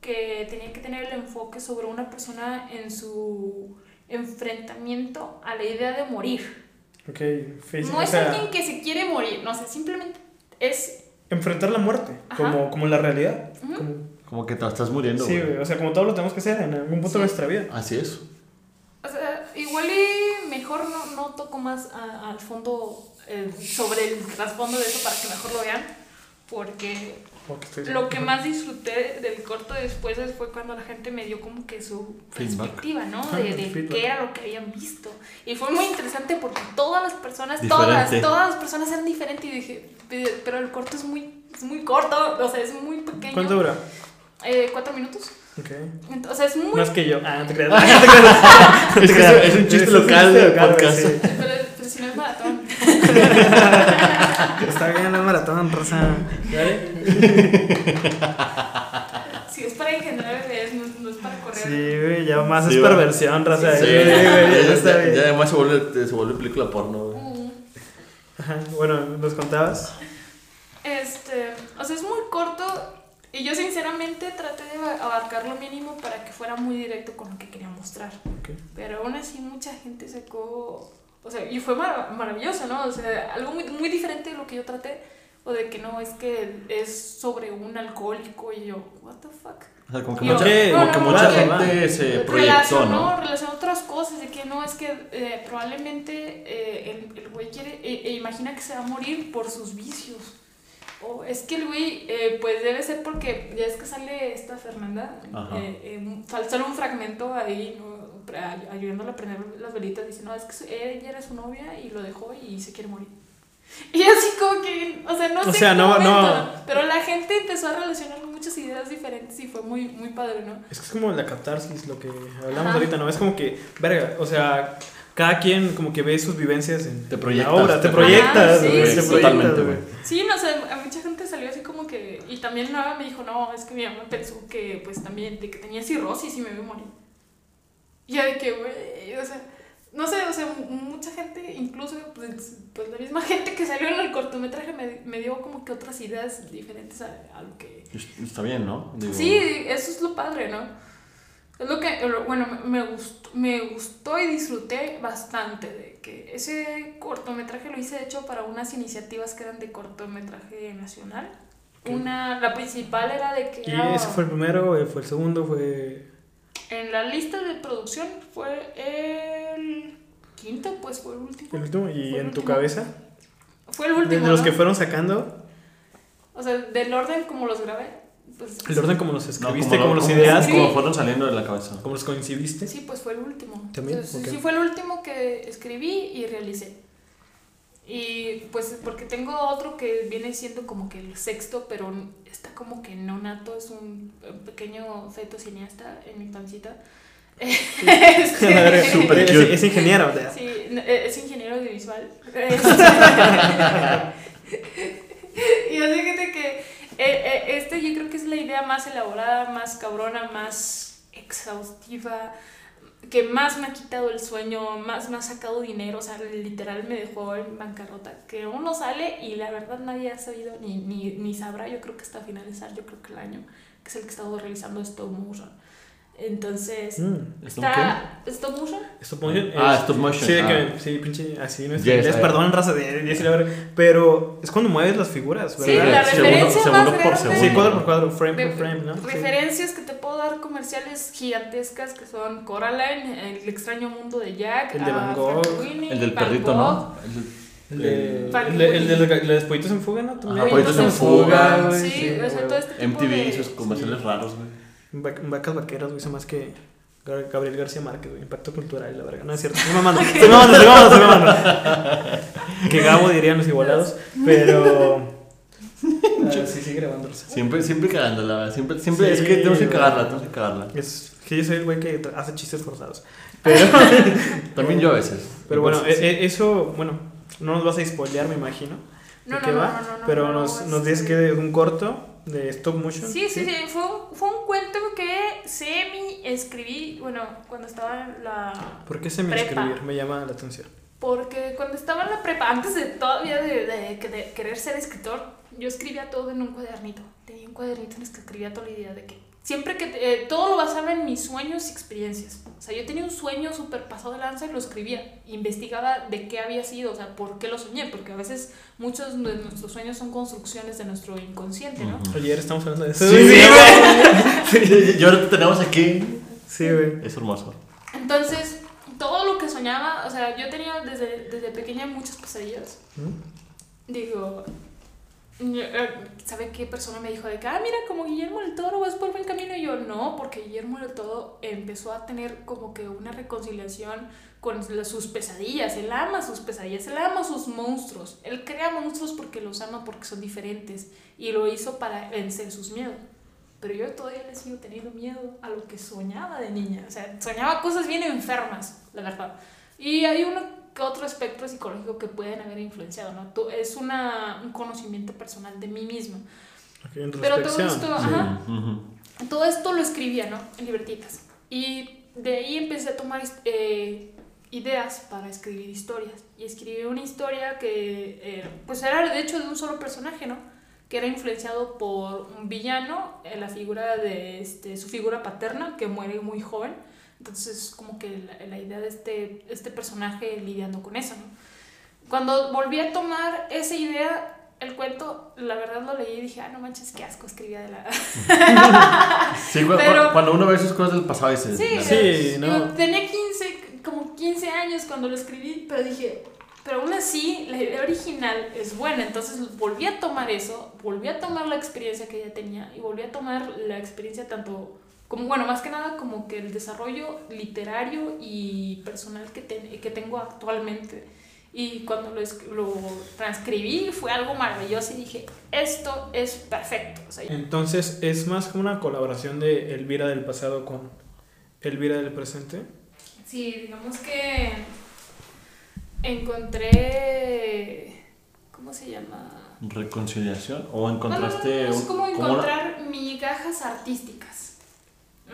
que tenía que tener el enfoque sobre una persona en su enfrentamiento a la idea de morir. Ok, face- No o es sea, alguien que se quiere morir, no sé, simplemente es. enfrentar la muerte, Ajá. como, como la realidad. Como- Como que te estás muriendo, sí, güey. o sea, como todo lo tenemos que hacer en algún punto Sí. de nuestra vida. Así es. O sea, igual y mejor no, no toco más al fondo eh, sobre el trasfondo de eso para que mejor lo vean. Porque Porque estoy- lo que más disfruté del corto después fue cuando la gente me dio como que su Feedback. perspectiva, ¿no? Ajá, De, de qué era lo que habían visto. Y fue muy interesante porque todas las personas, todas, Diferente. todas las personas eran diferentes y dije, "Pe- pero el corto es muy, es muy corto, o sea, es muy pequeño. ¿Cuánto dura? Eh, cuatro minutos. Ok. Ent- O sea, es muy... Más que yo. Ah, no te creas. No te creas. Es que es- un chiste local del podcast. sí. Pero, pero si no es maratón. Está bien la maratón, Rosa. ¿Vale? Si es para engendrar bebés, no, no es para correr. Sí, güey, ya más Sí, es va. perversión, Rosa. Sí, Sí, güey, ya- ya está ya- bien. ya además se vuelve, se vuelve película porno, güey. Ajá, Bueno, ¿nos contabas? Este, o sea, es muy corto y yo sinceramente traté de aba- abarcar lo mínimo para que fuera muy directo con lo que quería mostrar. Pero aún así mucha gente sacó, o sea, y fue mar- maravilloso, ¿no? O sea, algo muy, muy diferente de lo que yo traté, o de que no, es que es sobre un alcohólico y yo, what the fuck. O sea, como que Yo- mucha, ¿Qué? como no, que no, mucha no, gente se proyectó, relacionó, ¿no? relacionó otras cosas, de que no, es que eh, probablemente eh, el, el güey quiere, e, e imagina que se va a morir por sus vicios. O es que el güey, eh, pues debe ser porque ya es que sale esta Fernanda, eh, eh, sal- sale un fragmento ahí, ¿no? Ayudándole a prender las velitas, dice, no, es que ella era su novia y lo dejó y se quiere morir. Y así como que, o sea, no O sé sea, no- momento, no. pero la gente empezó a relacionar muchas ideas diferentes y fue muy, muy padre, ¿no? Es que es como la catarsis, lo que hablamos Ajá. ahorita, ¿no? Es como que, verga, o sea, cada quien como que ve sus vivencias en Te proyectas, la obra, te te proyectas, güey, sí, sí, sí. Totalmente, güey. Sí, no sé, a mucha gente salió así como que. Y también Nava me dijo, no, es que mi mamá pensó que, pues también, de que tenía cirrosis y me a morir. Y ya de que, güey, o sea, no sé, o sea, mucha gente, incluso pues, pues, la misma gente que salió en el cortometraje me, me dio como que otras ideas diferentes a, a lo que... Está bien, ¿no? Digo... Sí, eso es lo padre, ¿no? Es lo que, bueno, me gustó, me gustó y disfruté bastante de que ese cortometraje lo hice de hecho para unas iniciativas que eran de cortometraje nacional. Una, la principal era de que... ¿Y ese fue el primero? ¿Fue el segundo? ¿Fue...? En la lista de producción fue el quinto, pues fue el último. ¿El último? ¿Y en tu cabeza? Fue el último. ¿De los que fueron sacando? O sea, del orden como los grabé. Pues, el orden como los escribiste, como, los ideas, como fueron saliendo de la cabeza. ¿Cómo los coincidiste? Sí, pues fue el último. ¿También? Sí, fue el último que escribí y realicé. Y pues porque tengo otro que viene siendo como que el sexto, pero está como que no nato, es un pequeño feto cineasta en mi pancita. Este, Super es, es, ingeniero, Sí, es ingeniero audiovisual. y así que eh, eh, este yo creo que es la idea más elaborada, más cabrona, más exhaustiva que más me ha quitado el sueño, más me ha sacado dinero, o sea, literal me dejó en bancarrota, que uno sale y la verdad nadie ha sabido ni, ni, ni sabrá, yo creo que hasta finalizar, yo creo que el año, que es el que he estado realizando stop motion. Entonces, mm, está stop motion. Stop motion. Ah, stop motion. Sí, ah. que, sí, pinche, así no es. Yes, perdón, raza de, de, pero es cuando mueves las figuras, ¿verdad? Sí, la referencia segundo, más por segundo. Sí, cuadro por cuadro, frame por frame, ¿no? Referencias que te puedo dar comerciales gigantescas que son Coraline, El extraño mundo de Jack, el de Van Gogh, el del perrito, ¿no? El de, el de, el de, los pollitos en fuga, ¿no? También. pollitos en fuga, güey. Sí, o sea, todo este MTV y sus comerciales raros, güey. Vacas vaqueras, güey, más que Gabriel García Márquez, güey. Impacto cultural, la verga. No es cierto. Estoy mamando, estoy mamando, estoy mamando, estoy mamando. que Gabo dirían los igualados, pero. Uh, sí, sigue grabando. Siempre, siempre cagándola, siempre, siempre es que tenemos que cagarla, tenemos que cagarla. Es que yo soy el güey que hace chistes forzados. Pero. También yo a veces. Pero bueno, e, e, eso, bueno, no nos vas a spoilear, me imagino. No, no, no, no, Pero nos, nos dices que es un corto de stop motion. Sí, sí, sí, Fue, fue, un cuento que semi escribí, bueno, cuando estaba en la. ¿Por qué semi escribir? Me llama la atención. Porque cuando estaba en la prepa, antes de todavía de, de, querer ser escritor, yo escribía todo en un cuadernito. Tenía un cuadernito en el que escribía toda la idea de que siempre que eh, todo lo basaba en mis sueños y experiencias. O sea, yo tenía un sueño súper pasado de lanza y lo escribía. Investigaba de qué había sido, o sea, por qué lo soñé, porque a veces muchos de nuestros sueños son construcciones de nuestro inconsciente, ¿no? Ayer estamos hablando de eso. Sí, sí, güey. y ahora te tenemos aquí. Sí, güey. Es hermoso. Entonces, todo lo que soñaba, o sea, yo tenía desde, desde pequeña muchas pesadillas. ¿Mm? Digo, ¿Sabe qué persona me dijo de que, ah, mira, como Guillermo del Toro vas por buen camino? Y yo, no, porque Guillermo del Toro empezó a tener como que una reconciliación con sus pesadillas. Él ama sus pesadillas, él ama sus monstruos. Él crea monstruos porque los ama, porque son diferentes. Y lo hizo para vencer sus miedos. Pero yo todavía le sigo teniendo miedo a lo que soñaba de niña. O sea, soñaba cosas bien enfermas, la verdad. Y hay uno otro espectro psicológico que pueden haber influenciado, ¿no? Es una, un conocimiento personal de mí misma. Pero todo esto, ajá, todo esto lo escribía, ¿no? En libretitas. Y de ahí empecé a tomar eh, ideas para escribir historias. Y escribí una historia que, eh, pues era de hecho de un solo personaje, ¿no? Que era influenciado por un villano, en la figura de este, su figura paterna, que muere muy joven entonces, como que la, idea de este, este personaje lidiando con eso, ¿no? Cuando volví a tomar esa idea, el cuento, la verdad lo leí y dije, ah, no manches, qué asco escribía de la... sí, cuando uno ve esas cosas del pasado dice... Sí, sí ¿no? tenía 15, como 15 años cuando lo escribí, pero dije, pero aún así, la idea original es buena. Entonces volví a tomar eso, volví a tomar la experiencia que ella tenía y volví a tomar la experiencia tanto como bueno, más que nada como que el desarrollo literario y personal que, que tengo actualmente. Y cuando lo, lo, transcribí fue algo maravilloso y dije, esto es perfecto. Entonces, ¿es más como una colaboración de Elvira del pasado con Elvira del presente? Sí, digamos que encontré... ¿Cómo se llama? ¿Reconciliación? ¿O encontraste...? es como encontrar migajas artísticas.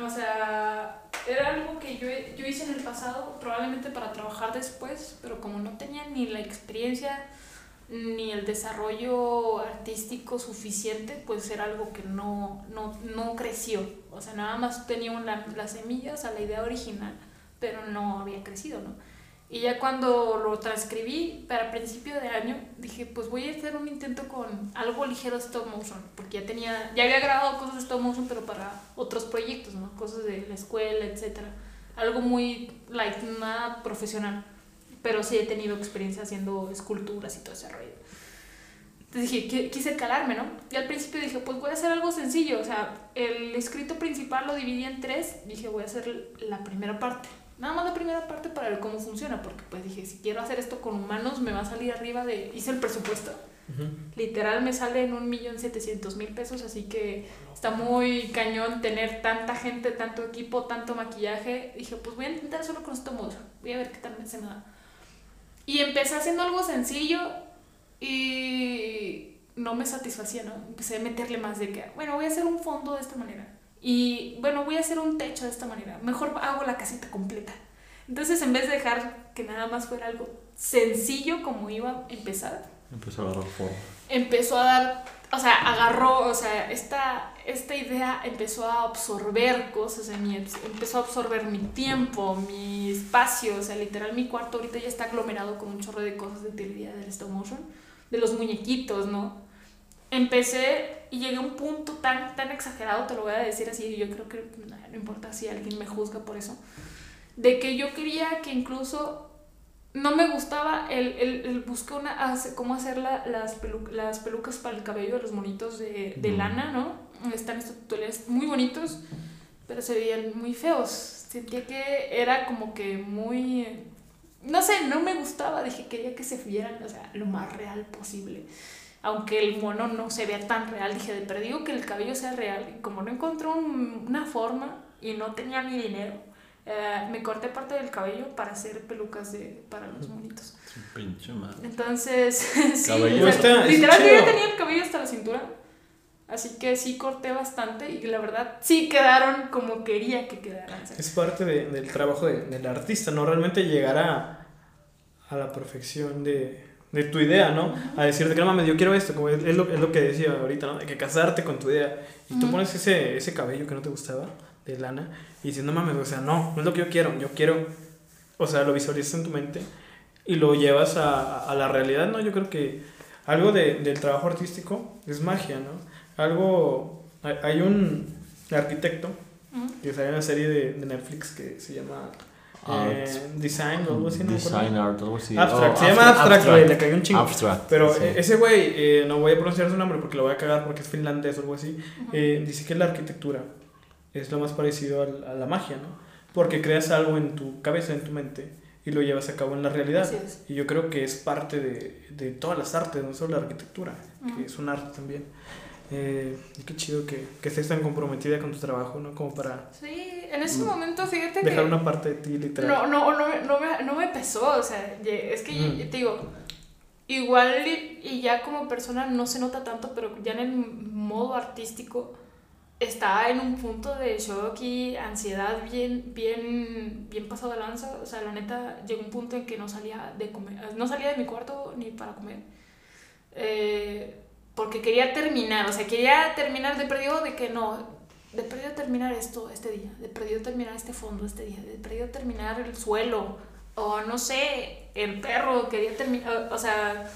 O sea, era algo que yo, yo hice en el pasado, probablemente para trabajar después, pero como no tenía ni la experiencia ni el desarrollo artístico suficiente, pues era algo que no, no, no creció. O sea, nada más tenía una, las semillas a la idea original, pero no había crecido, ¿no? Y ya cuando lo transcribí para principio de año, dije, pues voy a hacer un intento con algo ligero stop motion, porque ya tenía, ya había grabado cosas de stop motion, pero para otros proyectos, ¿no? Cosas de la escuela, etcétera. Algo muy, like, nada profesional, pero sí he tenido experiencia haciendo esculturas y todo ese rollo. Entonces dije, quise calarme, ¿no? Y al principio dije, pues voy a hacer algo sencillo, o sea, el escrito principal lo dividí en tres, dije, voy a hacer la primera parte Nada más la primera parte para ver cómo funciona, porque pues dije, si quiero hacer esto con humanos, me va a salir arriba de... Hice el presupuesto. Literal me sale en un millón setecientos mil pesos, así que está muy cañón tener tanta gente, tanto equipo, tanto maquillaje. Dije, pues voy a intentar solo con esto modo, voy a ver qué tal se me da. Y empecé haciendo algo sencillo y no me satisfacía, ¿no? Empecé a meterle más de que, bueno, voy a hacer un fondo de esta manera y bueno, voy a hacer un techo de esta manera. Mejor hago la casita completa. Entonces, en vez de dejar que nada más fuera algo sencillo como iba a empezar, empezó a agarrar forma. Empezó a dar, o sea, agarró, o sea, esta, esta idea empezó a absorber cosas en mí, empezó a absorber mi tiempo, mi espacio, o sea, literal mi cuarto ahorita ya está aglomerado con un chorro de cosas de utilidad del stop motion, de los muñequitos, ¿no? Empecé y llegué a un punto tan, tan exagerado, te lo voy a decir así, yo creo que no importa si alguien me juzga por eso, de que yo quería que incluso no me gustaba el, el, el buscar una, cómo hacer la, las, las pelucas para el cabello de los monitos de, de lana, ¿no? Están estos tutoriales muy bonitos, pero se veían muy feos. Sentía que era como que muy... No sé, no me gustaba, dije, quería que se vieran, o sea, lo más real posible aunque el mono no se vea tan real, dije, de perdido que el cabello sea real. Y como no encontró una forma y no tenía ni dinero, eh, me corté parte del cabello para hacer pelucas de, para los monitos. Pinche madre. Entonces, sí, literalmente yo tenía el cabello hasta la cintura. Así que sí corté bastante y la verdad sí quedaron como quería que quedaran. Es parte de, del trabajo de, del artista, ¿no? Realmente llegar a, a la perfección de, de tu idea, ¿no? A decirte que no mames, yo quiero esto, como es, lo, es lo que decía ahorita, ¿no? De que casarte con tu idea. Y tú pones ese, ese cabello que no te gustaba, de lana, y dices, no mames, o sea, no, no es lo que yo quiero, yo quiero, o sea, lo visualizas en tu mente y lo llevas a, a la realidad, ¿no? Yo creo que algo de, del trabajo artístico es magia, ¿no? Algo, hay, un arquitecto que sale en una serie de, de Netflix que se llama eh, design o algo así, ¿no? Design art, algo así. Abstract, oh, se llama Abstract, güey, le cayó un chingo. Abstract. Pero e, ese güey, eh, no voy a pronunciar su nombre porque lo voy a cagar porque es finlandés o algo así. eh, dice que la arquitectura es lo más parecido a, a la magia, ¿no? Porque creas algo en tu cabeza, en tu mente y lo llevas a cabo en la realidad. Y yo creo que es parte de, de todas las artes, no solo la arquitectura, que es un arte también. Eh, qué chido que, que estés tan comprometida con tu trabajo, ¿no? Como para... Sí, en ese mm, momento, fíjate que... Dejar una parte de ti, literal. No, no, no, no, me, no me pesó, o sea, es que mm. te digo, igual y, ya como persona no se nota tanto, pero ya en el modo artístico estaba en un punto de shock y ansiedad bien, bien, bien pasado de lanza, o sea, la neta, llegó un punto en que no salía de comer, no salía de mi cuarto ni para comer. Eh, porque quería terminar, o sea, quería terminar de perdido de que no, de perdido terminar esto este día, de perdido terminar este fondo este día, de perdido terminar el suelo, o no sé, el perro, quería terminar, o sea,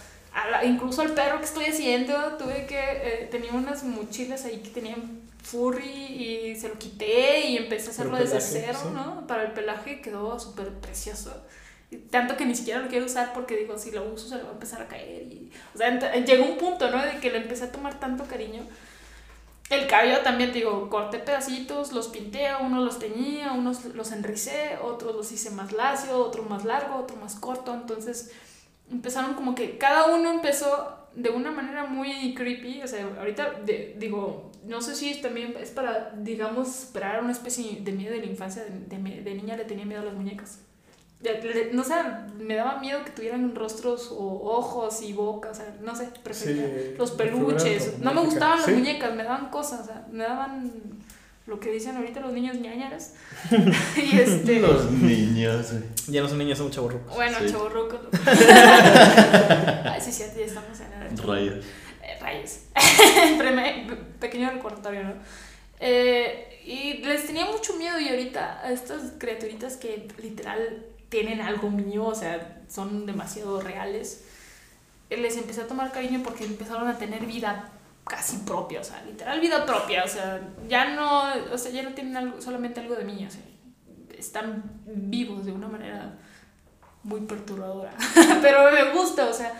incluso el perro que estoy haciendo, tuve que, eh, tenía unas mochilas ahí que tenían furry y se lo quité y empecé a hacerlo desde cero, ¿no? Para el pelaje quedó súper precioso. Tanto que ni siquiera lo quiero usar porque digo, si lo uso se le va a empezar a caer. Y, o sea, llegó un punto, ¿no? De que le empecé a tomar tanto cariño. El cabello también, digo, corté pedacitos, los pinté, unos los teñía, unos los enricé, otros los hice más lacio, otro más largo, otro más corto. Entonces empezaron como que cada uno empezó de una manera muy creepy. O sea, ahorita digo, no sé si también es para, digamos, esperar una especie de miedo de la infancia. De, de, de niña le tenía miedo a las muñecas no sé, me daba miedo que tuvieran rostros o ojos y bocas, o sea, no sé, prefería los peluches. No me gustaban las muñecas, me daban cosas, o sea, me daban lo que dicen ahorita los niños ñañaras. y este. Los niños, güey. Ya no son niños, son chavorrucos. Bueno, Sí. chavorrucos. Ay, sí, sí, ya estamos en el Rayos. eh, rayos. Pequeño recordatorio, ¿no? Eh, y les tenía mucho miedo y ahorita a estas criaturitas que literal tienen algo mío, o sea, son demasiado reales, eh, les empecé a tomar cariño porque empezaron a tener vida casi propia, o sea, literal vida propia, o sea, ya no, o sea, ya no tienen algo, solamente algo de mí, o sea, están vivos de una manera muy perturbadora, pero me gusta, o sea,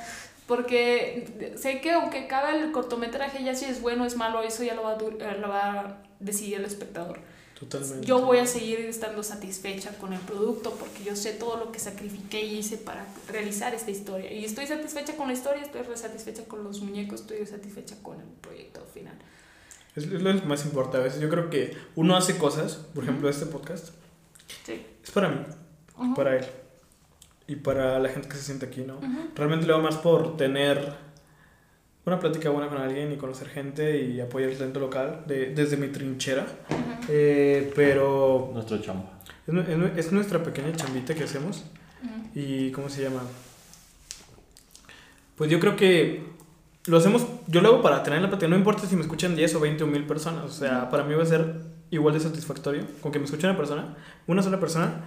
porque sé que aunque cada el cortometraje ya si es bueno o es malo, eso ya lo va, a eh, lo va a decidir el espectador. Totalmente. Yo voy a seguir estando satisfecha con el producto porque yo sé todo lo que sacrifiqué y hice para realizar esta historia. Y estoy satisfecha con la historia, estoy satisfecha con los muñecos, estoy satisfecha con el proyecto final. Es, lo que más importa a veces. Yo creo que uno hace cosas, por ejemplo, este podcast, Sí. es para mí, Ujú. para él y para la gente que se siente aquí, ¿no? Ujú. Realmente lo hago más por tener una plática buena con alguien y conocer gente y apoyar el talento local de- desde mi trinchera. Ujú. Eh, pero Nuestro chamba. es, nu- es nu- es nuestra pequeña chambita que hacemos. ¿Y cómo se llama? Pues yo creo que lo hacemos, yo lo hago para tener la plática, no importa si me escuchan 10 o 20 o 1000 personas, o sea, para mí va a ser igual de satisfactorio con que me escuche una persona, una sola persona,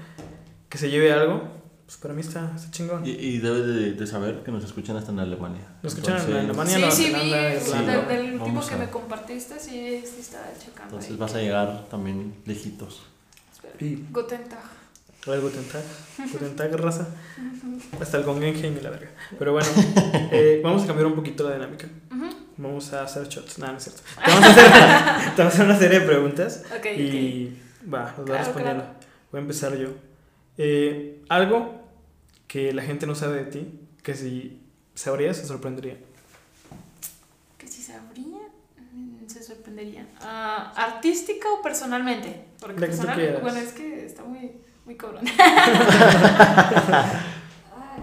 que se lleve algo, pues para mí está, está chingón. Y, y debe de, de saber que nos escuchan hasta en Alemania. Nos escuchan en Entonces- Alemania. Sí, Nueva sí, vi Zelanda, el- Irlanda. del, del tipo que a- me compartiste, sí, sí estaba checando. Entonces ahí. vas a llegar también lejitos. Espera. Y Guten Tag. Guten Tag, Guten Tag, raza, hasta el Gongenheim y la verga. Pero bueno, eh, vamos a cambiar un poquito la dinámica. Vamos a hacer shots. Nada, no es cierto. Te vamos a hacer, te vamos a hacer una serie de preguntas. Ok, Y va, los voy Claro, respondiendo. claro. Voy a empezar yo. Eh, algo que la gente no sabe de ti, que si sabría se sorprendería. Que si sabría, mm, se sorprendería. Ah, ¿Artística o personalmente? Porque La que tú personal, quieras. bueno, es que está muy, muy cabrón.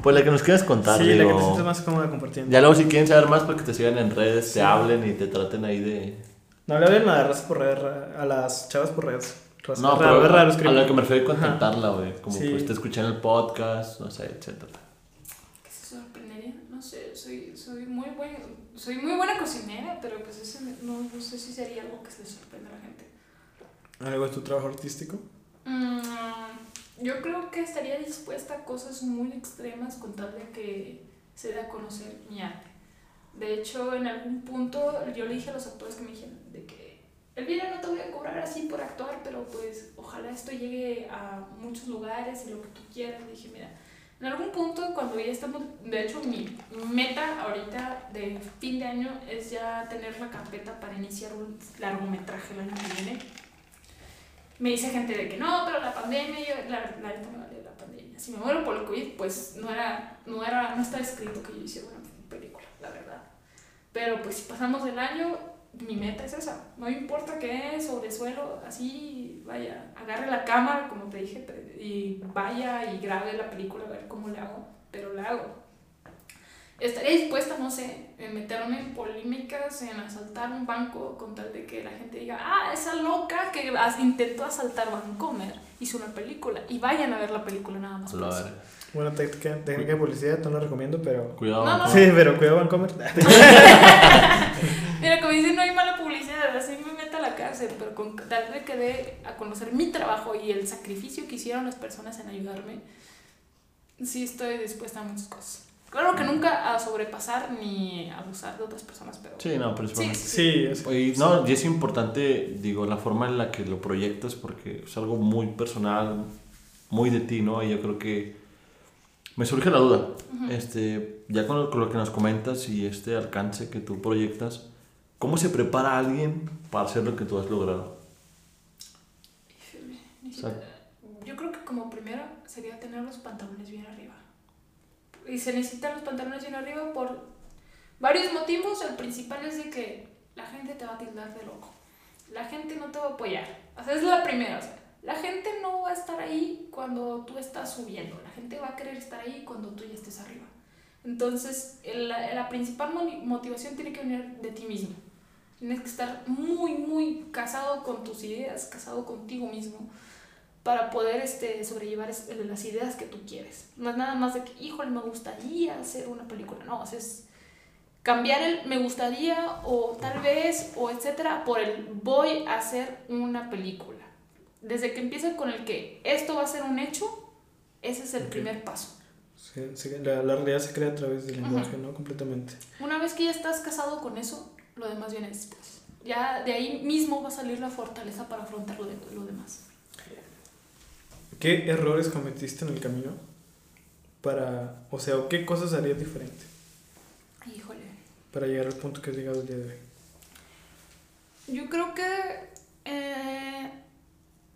Pues la que nos quieras contar, sí, la que te sientes más cómoda compartiendo. Ya luego si quieren saber más, pues que te sigan en redes, Sí. te hablen y te traten ahí de... No le hablen a las por redes, a las chavas por redes. Raza- No, ra- pero ra- a, los a lo que me refiero Ajá. contactarla, güey. Como Sí. pues te escuché en el podcast, no sé, etcétera. ¿Qué se sorprendería? No sé, soy, soy, muy, buen, soy muy buena cocinera, pero pues ese no, no sé si sería algo que se le sorprenda a la gente. ¿Algo de tu trabajo artístico? Mm, yo creo que estaría dispuesta a cosas muy extremas con tal de que se dé a conocer mi arte. De hecho, en algún punto yo le dije a los actores que me dijeron el video no te voy a cobrar así por actuar, pero pues ojalá esto llegue a muchos lugares y lo que tú quieras. Dije, mira, en algún punto cuando ya estamos, de hecho mi meta ahorita de fin de año es ya tener la carpeta para iniciar un largometraje el año que viene me dice gente de que no, pero la pandemia, yo, la, neta me vale la pandemia. Si me muero por el COVID, pues no era, no era, no está escrito que yo hiciera una película, la verdad. Pero pues si pasamos el año, mi meta es esa. No importa qué es, sobre suelo, así, vaya, agarre la cámara, como te dije, y vaya y grabe la película a ver cómo le hago, pero la hago. Estaría dispuesta, no sé, en meterme en polémicas, en asaltar un banco con tal de que la gente diga, ah, esa loca que as- intentó asaltar Vancomer hizo una película. Y vayan a ver la película nada más. A por la eso. verga. Buena técnica, técnica de publicidad, no la recomiendo, pero... Cuidado. No, no. ¿no? Sí, pero cuidado, Vancomer. Mira, como dicen, no hay mala publicidad, así me mete a la cárcel, pero con tal de que dé a conocer mi trabajo y el sacrificio que hicieron las personas en ayudarme, sí estoy dispuesta a muchas cosas. Claro que nunca a sobrepasar ni abusar de otras personas, pero... Sí, no, Sí, principalmente. Sí, es... Y no, y es importante, digo, la forma en la que lo proyectas porque es algo muy personal, muy de ti, ¿no? Y yo creo que me surge la duda, Ujú. este, ya con lo, con lo que nos comentas y este alcance que tú proyectas, ¿cómo se prepara alguien para hacer lo que tú has logrado? Yo creo que como primero sería tener los pantalones bien arriba. Y se necesitan los pantalones bien arriba por varios motivos. El principal es de que la gente te va a tildar de loco. La gente no te va a apoyar. O sea, es la primera. o sea, la gente no va a estar ahí cuando tú estás subiendo. La gente va a querer estar ahí cuando tú ya estés arriba. Entonces, la, la principal motivación tiene que venir de ti mismo. Tienes que estar muy, muy casado con tus ideas, casado contigo mismo, para poder este, sobrellevar es- las ideas que tú quieres. No es nada más de que, híjole, me gustaría hacer una película. No, es cambiar el me gustaría o tal vez o etcétera por el voy a hacer una película. Desde que empieza con el que esto va a ser un hecho, ese es el Ok. primer paso. Se- se- la, la realidad se crea a través del lenguaje, ¿no? Completamente. Una vez que ya estás casado con eso, lo demás viene después. Ya de ahí mismo va a salir la fortaleza para afrontar lo, de- lo demás. ¿Qué errores cometiste en el camino? Para, o sea, ¿o ¿qué cosas harías diferente Híjole. para llegar al punto que has llegado el día de hoy? Yo creo que eh,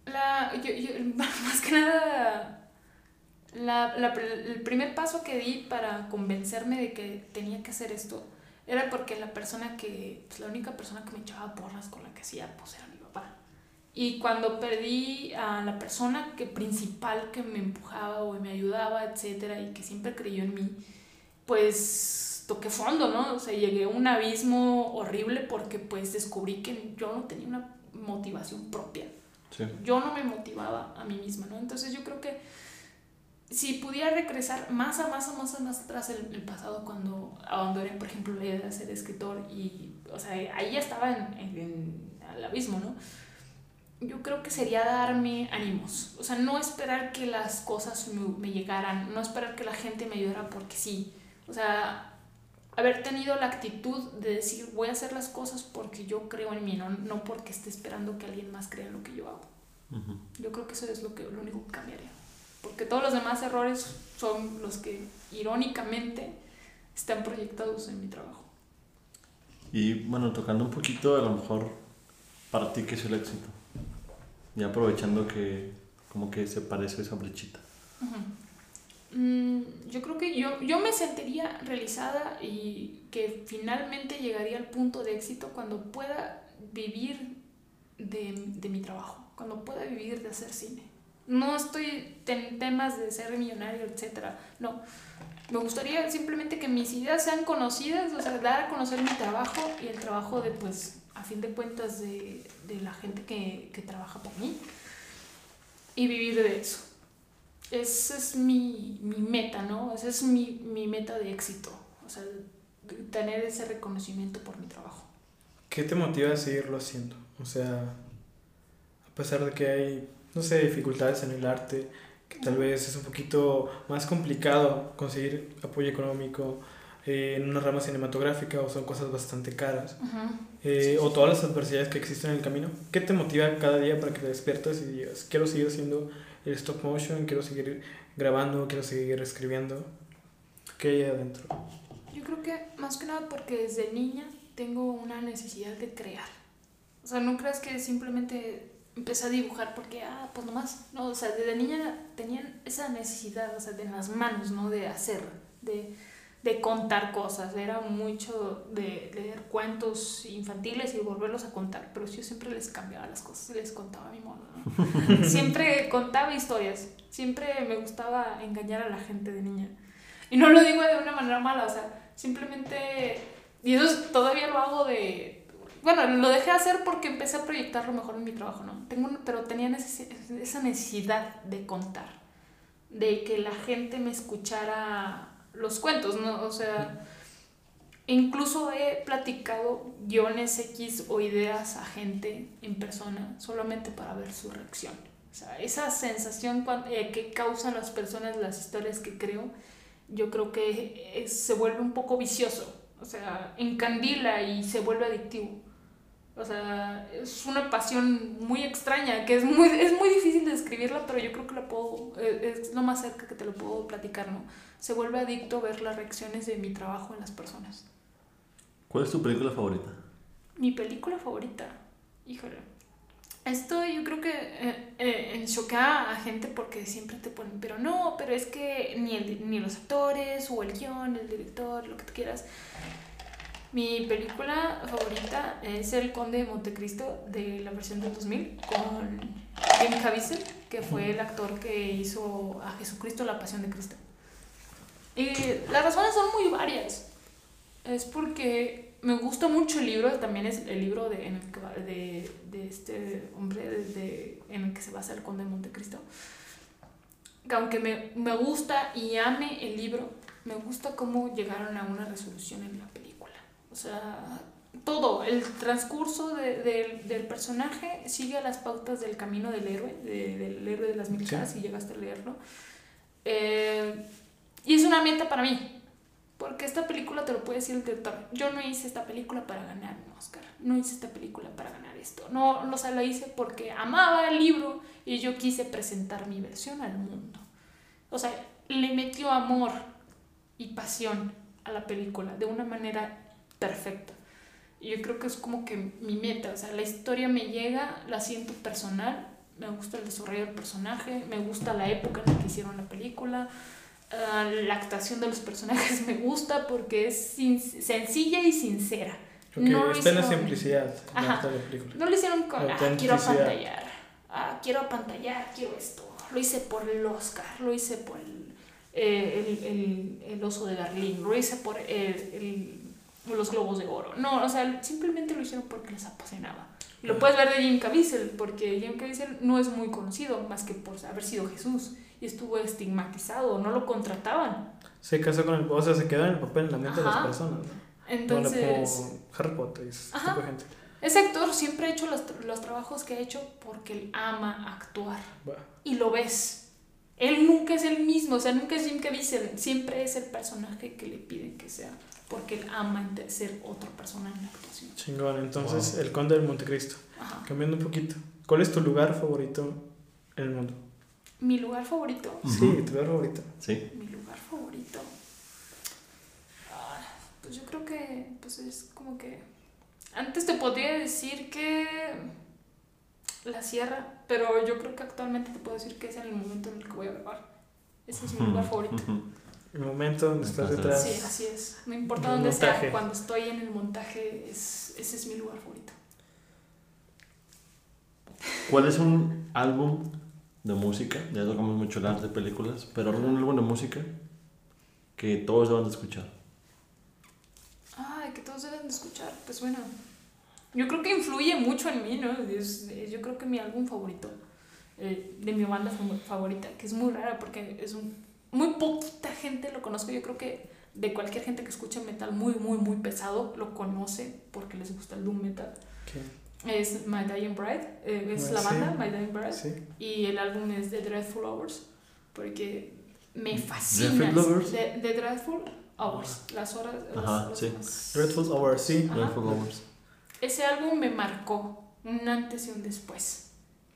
la, yo, yo- más que nada la, la el primer paso que di para convencerme de que tenía que hacer esto era porque la persona que, pues la única persona que me echaba porras con la que hacía, pues era mi papá. Y cuando perdí a la persona que principal que me empujaba o me ayudaba, etcétera, y que siempre creyó en mí, pues toqué fondo, ¿no? O sea, llegué a un abismo horrible porque pues descubrí que yo no tenía una motivación propia. Sí. Yo no me motivaba a mí misma, ¿no? Entonces yo creo que si pudiera regresar más a más a más a más atrás el, el pasado cuando abandonné, por ejemplo, la idea de ser escritor y, o sea, ahí ya estaba en, en, en el abismo, ¿no? Yo creo que sería darme ánimos, o sea, no esperar que las cosas me, me llegaran, no esperar que la gente me ayudara porque sí, o sea, haber tenido la actitud de decir voy a hacer las cosas porque yo creo en mí, no, no porque esté esperando que alguien más crea en lo que yo hago. Ujú. Yo creo que eso es lo, que, lo único que cambiaría. Porque todos los demás errores son los que irónicamente están proyectados en mi trabajo. Y bueno, tocando un poquito, a lo mejor para ti, ¿qué es el éxito? Y aprovechando que como que se parece esa brechita. Mm, yo creo que yo, yo me sentiría realizada y que finalmente llegaría al punto de éxito cuando pueda vivir de, de mi trabajo, cuando pueda vivir de hacer cine. No estoy en temas de ser millonario, etcétera. No. Me gustaría simplemente que mis ideas sean conocidas, o sea, dar a conocer mi trabajo y el trabajo de, pues, a fin de cuentas, de, de la gente que, que trabaja por mí y vivir de eso. Esa es mi, mi meta, ¿no? Esa es mi, mi meta de éxito. O sea, tener ese reconocimiento por mi trabajo. ¿Qué te motiva a seguirlo haciendo? O sea, a pesar de que hay, no sé, dificultades en el arte, que tal vez es un poquito más complicado conseguir apoyo económico eh, en una rama cinematográfica o son cosas bastante caras, eh, o todas las adversidades que existen en el camino, ¿qué te motiva cada día para que te despiertas y digas, quiero seguir haciendo el stop motion, quiero seguir grabando, quiero seguir escribiendo? ¿Qué hay adentro? Yo creo que más que nada porque desde niña tengo una necesidad de crear. O sea, no creas que simplemente empecé a dibujar porque, ah, pues nomás. No, o sea, desde niña tenían esa necesidad, o sea, de las manos, ¿no? De hacer, de, de contar cosas. Era mucho de leer cuentos infantiles y volverlos a contar, pero yo siempre les cambiaba las cosas y les contaba a mi modo, ¿no? siempre contaba historias. Siempre me gustaba engañar a la gente de niña. Y no lo digo de una manera mala, o sea, simplemente... Y eso es- todavía lo hago de... Bueno, lo dejé hacer porque empecé a proyectarlo mejor en mi trabajo, ¿no? Tengo pero tenía necesi- esa necesidad de contar, de que la gente me escuchara los cuentos, ¿no? O sea, incluso he platicado guiones X o ideas a gente en persona solamente para ver su reacción. O sea, esa sensación eh, que causan las personas las historias que creo, yo creo que es- se vuelve un poco vicioso. O sea, encandila y se vuelve adictivo. O sea, es una pasión muy extraña, que es muy, es muy difícil de describirla, pero yo creo que la puedo, eh, es lo más cerca que te lo puedo platicar, ¿no? Se vuelve adicto ver las reacciones de mi trabajo en las personas. ¿Cuál es tu película favorita? Mi película favorita, híjole. Esto yo creo que eh, eh, choca a gente porque siempre te ponen, pero no, pero es que ni, el, ni los actores o el guion, el director, lo que tú quieras. Mi película favorita es El Conde de Montecristo de la versión del 2000 con Jim Caviezel, que fue el actor que hizo a Jesucristo la Pasión de Cristo. Y las razones son muy varias. Es porque me gusta mucho el libro, también es el libro de, en el que va- de, de este hombre de, de- en el que se basa el Conde de Montecristo. Que aunque me, me gusta y ame el libro, me gusta cómo llegaron a una resolución en la película. O sea, todo, el transcurso de- del- del personaje sigue las pautas del camino del héroe, de- del héroe de las mil Sí. caras, si llegaste a leerlo. Eh, y es una meta para mí, porque esta película te lo puede decir el director. Yo no hice esta película para ganar un Oscar, no hice esta película para ganar esto. No, no, o sea, la hice porque amaba el libro y yo quise presentar mi versión al mundo. O sea, le metió amor y pasión a la película de una manera perfecta. Y yo creo que es como que mi meta, o sea, la historia me llega, la siento personal, me gusta el desarrollo del personaje, me gusta la época en la que hicieron la película, ah, la actuación de los personajes me gusta porque es sencilla y sincera. Porque No está en la hicieron- simplicidad Ajá. de la película. No lo hicieron con, ah, quiero apantallar, ah, quiero apantallar, quiero esto. Lo hice por el Oscar, lo hice por el, eh, el, el, el oso de Berlín, lo hice por el, el- los globos de oro. No, o sea, simplemente lo hicieron porque les apasionaba. Y lo puedes ver de Jim Caviezel, porque Jim Caviezel no es muy conocido más que por haber sido Jesús y estuvo estigmatizado, no lo contrataban. Se casó con el... O sea, se queda en el papel en la mente de las Ajá. personas, ¿no? Entonces... Como Harry Potter y Ajá. de gente. Ese actor siempre ha hecho los, los trabajos que ha hecho porque él ama actuar. Va. Y lo ves. Él nunca es el mismo, o sea, nunca es Jim Caviezel. Siempre es el personaje que le piden que sea. Porque él ama ser otra persona en la actuación. Chingón. Entonces, Wow. El Conde del Montecristo. Ajá. Cambiando un poquito. ¿Cuál es tu lugar favorito en el mundo? Mi lugar favorito. Sí, tu lugar favorito. Sí. Mi lugar favorito. Ah, pues yo creo que pues es como que. Antes te podría decir que. La sierra, pero yo creo que actualmente te puedo decir que es en el momento en el que voy a grabar. Ese es mi lugar favorito. El momento donde estás detrás. Sí, así es. No importa dónde montaje. sea, cuando estoy en el montaje, es, ese es mi lugar favorito. ¿Cuál es un álbum de música? Ya tocamos mucho hablar de películas, pero algún álbum de música que todos deben de escuchar. Ay, que todos deben de escuchar. Pues bueno, yo creo que influye mucho en mí, ¿no? Es- es- yo creo que mi álbum favorito, eh, de mi banda favorita, que es muy rara porque es un... Muy poquita gente lo conozco. Yo creo que de cualquier gente que escuche metal muy, muy, muy pesado, lo conoce porque les gusta el doom metal. ¿Qué? Es My Dying Bride, eh, es Ah, la sí. banda My Dying Bride. Sí. Y el álbum es The Dreadful Hours, porque me Dreadful fascina. The, The Dreadful Hours, las horas. las- Ajá, las sí. Dreadful Hour, sí. Ajá. Dreadful Lovers. Ese álbum me marcó un antes y un después.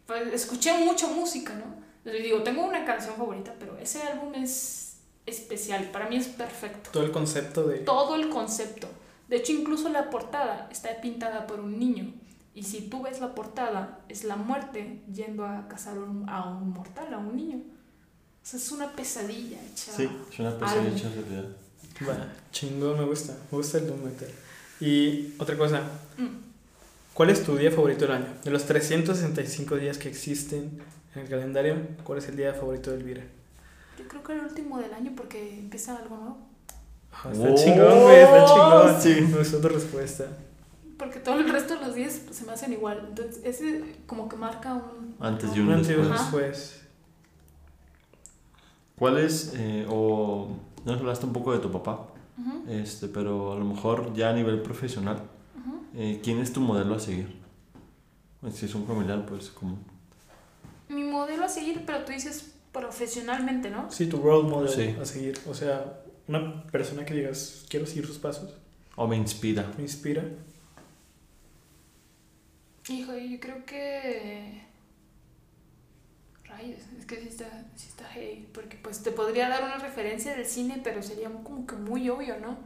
Pues, escuché mucha música, ¿no? Les digo, tengo una canción favorita, pero ese álbum es especial. Para mí es perfecto. Todo el concepto de. Todo el concepto. De hecho, incluso la portada está pintada por un niño. Y si tú ves la portada, es la muerte yendo a cazar un- a un mortal, a un niño. O sea, es una pesadilla hecha. Sí, es una pesadilla hecha realidad. Va, chingón, me gusta. Me gusta el Doom Metal. Y otra cosa. Mm. ¿Cuál es tu día favorito del año? De los 365 días que existen en el calendario, ¿cuál es el día favorito de Elvira? Yo creo que el último del año porque empieza algo nuevo. Ah, está Oh, chingón, güey, está chingón. sí. Gustó tu respuesta. Porque todo el resto de los días se me hacen igual. Entonces, ese como que marca un. Antes y Un un antes y un después. Después. ¿Cuál es, eh, o nos hablaste un poco de tu papá, este, pero a lo mejor ya a nivel profesional, eh, ¿quién es tu modelo a seguir? Pues, Si es un familiar, pues como... Mi modelo a seguir, pero tú dices profesionalmente, ¿no? Sí, tu role model Sí. a seguir. O sea, una persona que digas, quiero seguir sus pasos, O me inspira. me inspira. Hijo, yo creo que. Rayos, es que sí está, sí está heavy. Porque pues te podría dar una referencia del cine, pero sería como que muy obvio, ¿no?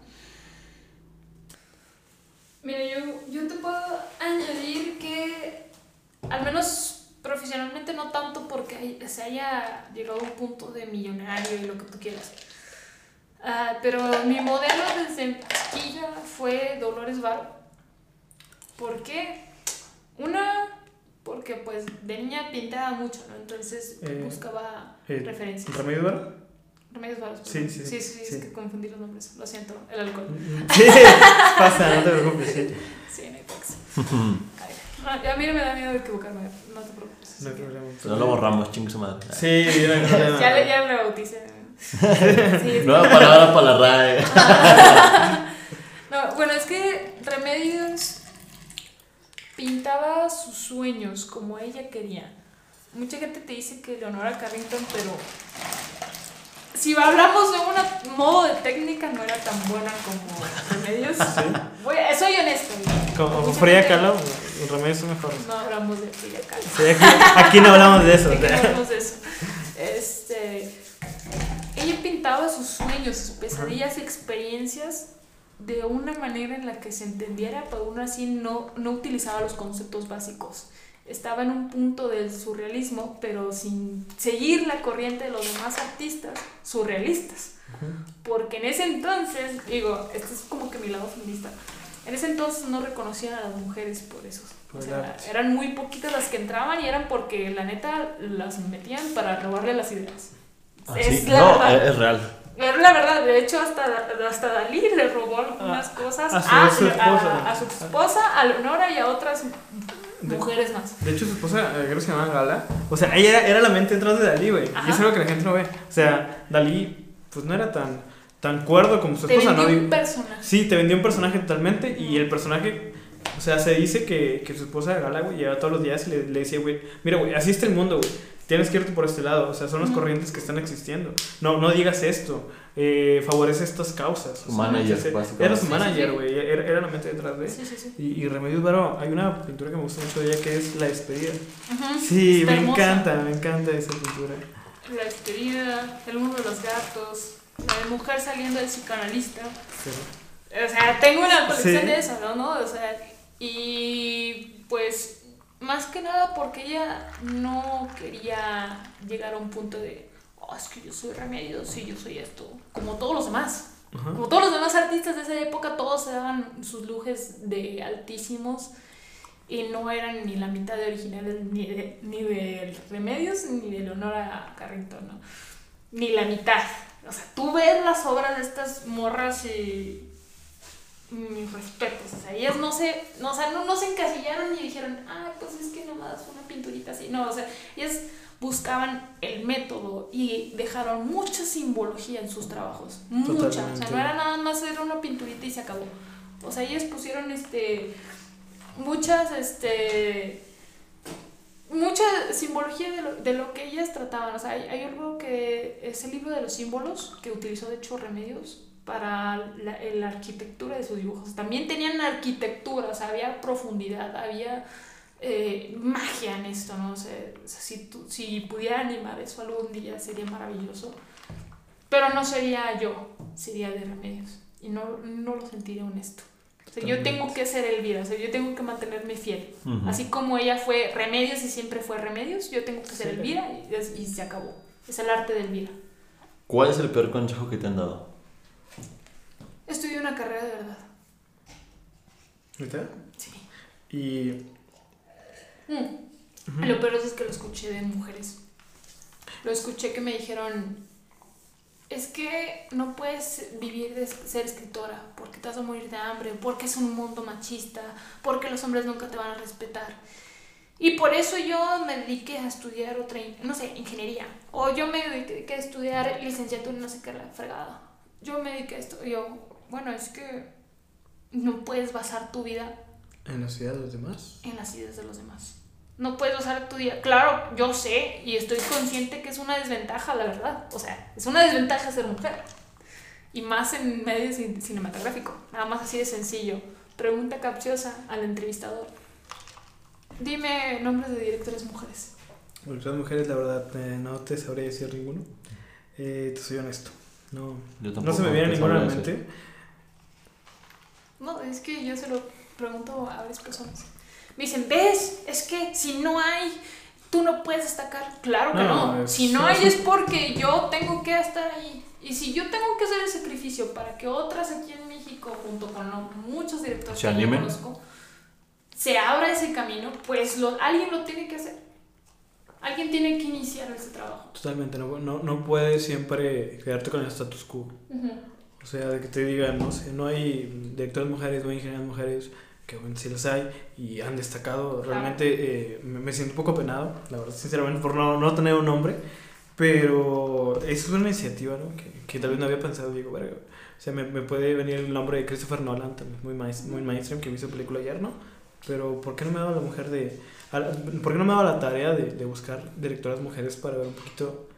Mira, yo, yo te puedo añadir que, al menos hay- se haya llegado a un punto de millonario y lo que tú quieras. Ah, pero mi modelo desde chiquilla fue Dolores Varo. ¿Por qué? Una, porque pues de niña pintaba mucho, ¿no? Entonces Eh, buscaba Eh, referencias. ¿Remedio Ibarra? Remedios Varos. Sí, sí, sí, sí, sí. es que confundí los nombres. Lo siento, el alcohol. Sí, pasa, no te preocupes. Sí. Sí, no, a mí no me da miedo equivocarme, no te preocupes. No hay problema. No lo borramos, chingue su madre. Sí, no hay problema. Ya le, ya le bauticé. Sí, Nueva palabra para la RAE. No, bueno, es que Remedios pintaba sus sueños como ella quería. Mucha gente te dice que Leonora Carrington, pero si hablamos de un modo de técnica, no era tan buena como Remedios. Voy a- soy honesta. Como Frida Kahlo, los remedios son mejores. No hablamos de Frida Kahlo. Sí, aquí, aquí no hablamos de eso. ¿De qué no hablamos de eso? Este, ella pintaba sus sueños, sus pesadillas y experiencias de una manera en la que se entendiera, pero aún así no, no utilizaba los conceptos básicos. Estaba en un punto del surrealismo, pero sin seguir la corriente de los demás artistas surrealistas. Porque en ese entonces, digo, esto es como que mi lado feminista, en ese entonces no reconocían a las mujeres por eso. O Por el sea, eran muy poquitas las que entraban y eran porque la neta las metían para robarle las ideas. Ah, es sí. la No, verdad. es, real. Es la verdad, de hecho hasta, hasta Dalí le robó algunas cosas a a su a- a su esposa, a Leonora y a otras De- mujeres más. De hecho, su esposa, eh, creo que se llamaba Gala. O sea, ella era, era la mente detrás de Dalí, güey. Y Ajá. es algo que la gente no ve. O sea, Dalí, pues no era tan, tan cuerdo como su Te esposa, vendió ¿no? un Digo- personaje. Sí, te vendió un personaje totalmente. Y el personaje, o sea, se dice que, que su esposa Gala, güey, llegaba todos los días y le, le decía, güey, mira, güey, así está el mundo, güey. Tienes que irte por este lado. O sea, son las corrientes que están existiendo. No, no digas esto. Eh, favorece estas causas. Su manager, básicamente. Era su Sí, sí, manager, sí. güey. Era, era la mente detrás de. Sí, sí, sí. Y, y Remedios Varo, hay una pintura que me gusta mucho de ella que es La Despedida. Sí, está me hermosa. encanta, me encanta esa pintura. La despedida, el mundo de los gatos, la de mujer saliendo del psicoanalista. Sí. O sea, tengo una colección Sí. de eso, ¿no? ¿no? O sea, y pues más que nada porque ella no quería llegar a un punto de, oh, es que yo soy remedios y yo soy esto, como todos los demás. Ajá. Como todos los demás artistas de esa época, todos se daban sus lujes de altísimos y no eran ni la mitad de originales ni de, ni de Remedios ni de Leonora Carrington, ¿no? Ni la mitad. O sea, tú ves las obras de estas morras y mis respetos. O sea, ellas no se, no, o sea, no, no se encasillaron ni dijeron, ah, pues es que nomás una pinturita así. No, o sea, ellas buscaban el método y dejaron mucha simbología en sus trabajos. Mucha. O sea, no era nada más era una pinturita y se acabó. O sea, ellas pusieron este muchas este mucha simbología de lo, de lo que ellas trataban. O sea, hay, hay algo que es el libro de los símbolos que utilizó de hecho Remedios para la, la arquitectura de sus dibujos. También tenían arquitectura, o sea, había profundidad, había eh, magia en esto, ¿no? O sea, si, tú- si pudiera animar eso algún día sería maravilloso. Pero no sería yo, sería de Remedios. Y no, no lo sentiría honesto. O sea, yo tengo que ser Elvira, o sea, yo tengo que mantenerme fiel. Ujú. Así como ella fue Remedios y siempre fue Remedios, yo tengo que ser Sí. Elvira y, y se acabó. Es el arte de Elvira. ¿Cuál es el peor consejo que te han dado? Estudié una carrera de verdad. ¿Neta? Sí. Y. Mm. Lo peor es que lo escuché de mujeres. Lo escuché que me dijeron, es que no puedes vivir de ser escritora porque te vas a morir de hambre, porque es un mundo machista, porque los hombres nunca te van a respetar. Y por eso yo me dediqué a estudiar otra, no sé, ingeniería. O yo me dediqué a estudiar licenciatura en no sé qué la fregada. Yo me dediqué a esto. Y yo, bueno, es que no puedes basar tu vida En la ciudad de los demás. en las ideas de los demás. No puedes basar tu día. Claro, yo sé y estoy consciente que es una desventaja, la verdad. O sea, es una desventaja ser mujer. Y más en medio cin- cinematográfico. Nada más así de sencillo. Pregunta capciosa al entrevistador. Dime nombres de directores mujeres. Las mujeres, la verdad, eh, no te sabría decir ninguno. Eh, te soy honesto. No, Yo no se me viene ninguna a la decir. No, es que yo se lo pregunto a varias personas. Me dicen, ¿ves? Es que si no hay, tú no puedes destacar. Claro que No, no. es- Si no hay es porque yo tengo que estar ahí. Y si yo tengo que hacer el sacrificio para que otras aquí en México, junto con lo- muchos directores ¿Se que yo conozco, se abra ese camino, pues lo, alguien lo tiene que hacer. Alguien tiene que iniciar ese trabajo. Totalmente, no, no, no puedes siempre quedarte con el status quo. O sea, de que te digan, no sé, no hay directores mujeres, no hay ingenieras mujeres, que bueno, sí las hay y han destacado. Realmente eh, me, me siento un poco penado, la verdad, sinceramente, por no, no tener un nombre. Pero es una iniciativa, ¿no? Que, que tal vez no había pensado, digo, verga. O sea, me, me puede venir el nombre de Christopher Nolan, también muy, muy mainstream, que hizo película ayer, ¿no? Pero ¿por qué no me dado la mujer de... a ¿Por qué no me dado la tarea de, de buscar directoras mujeres para ver un poquito,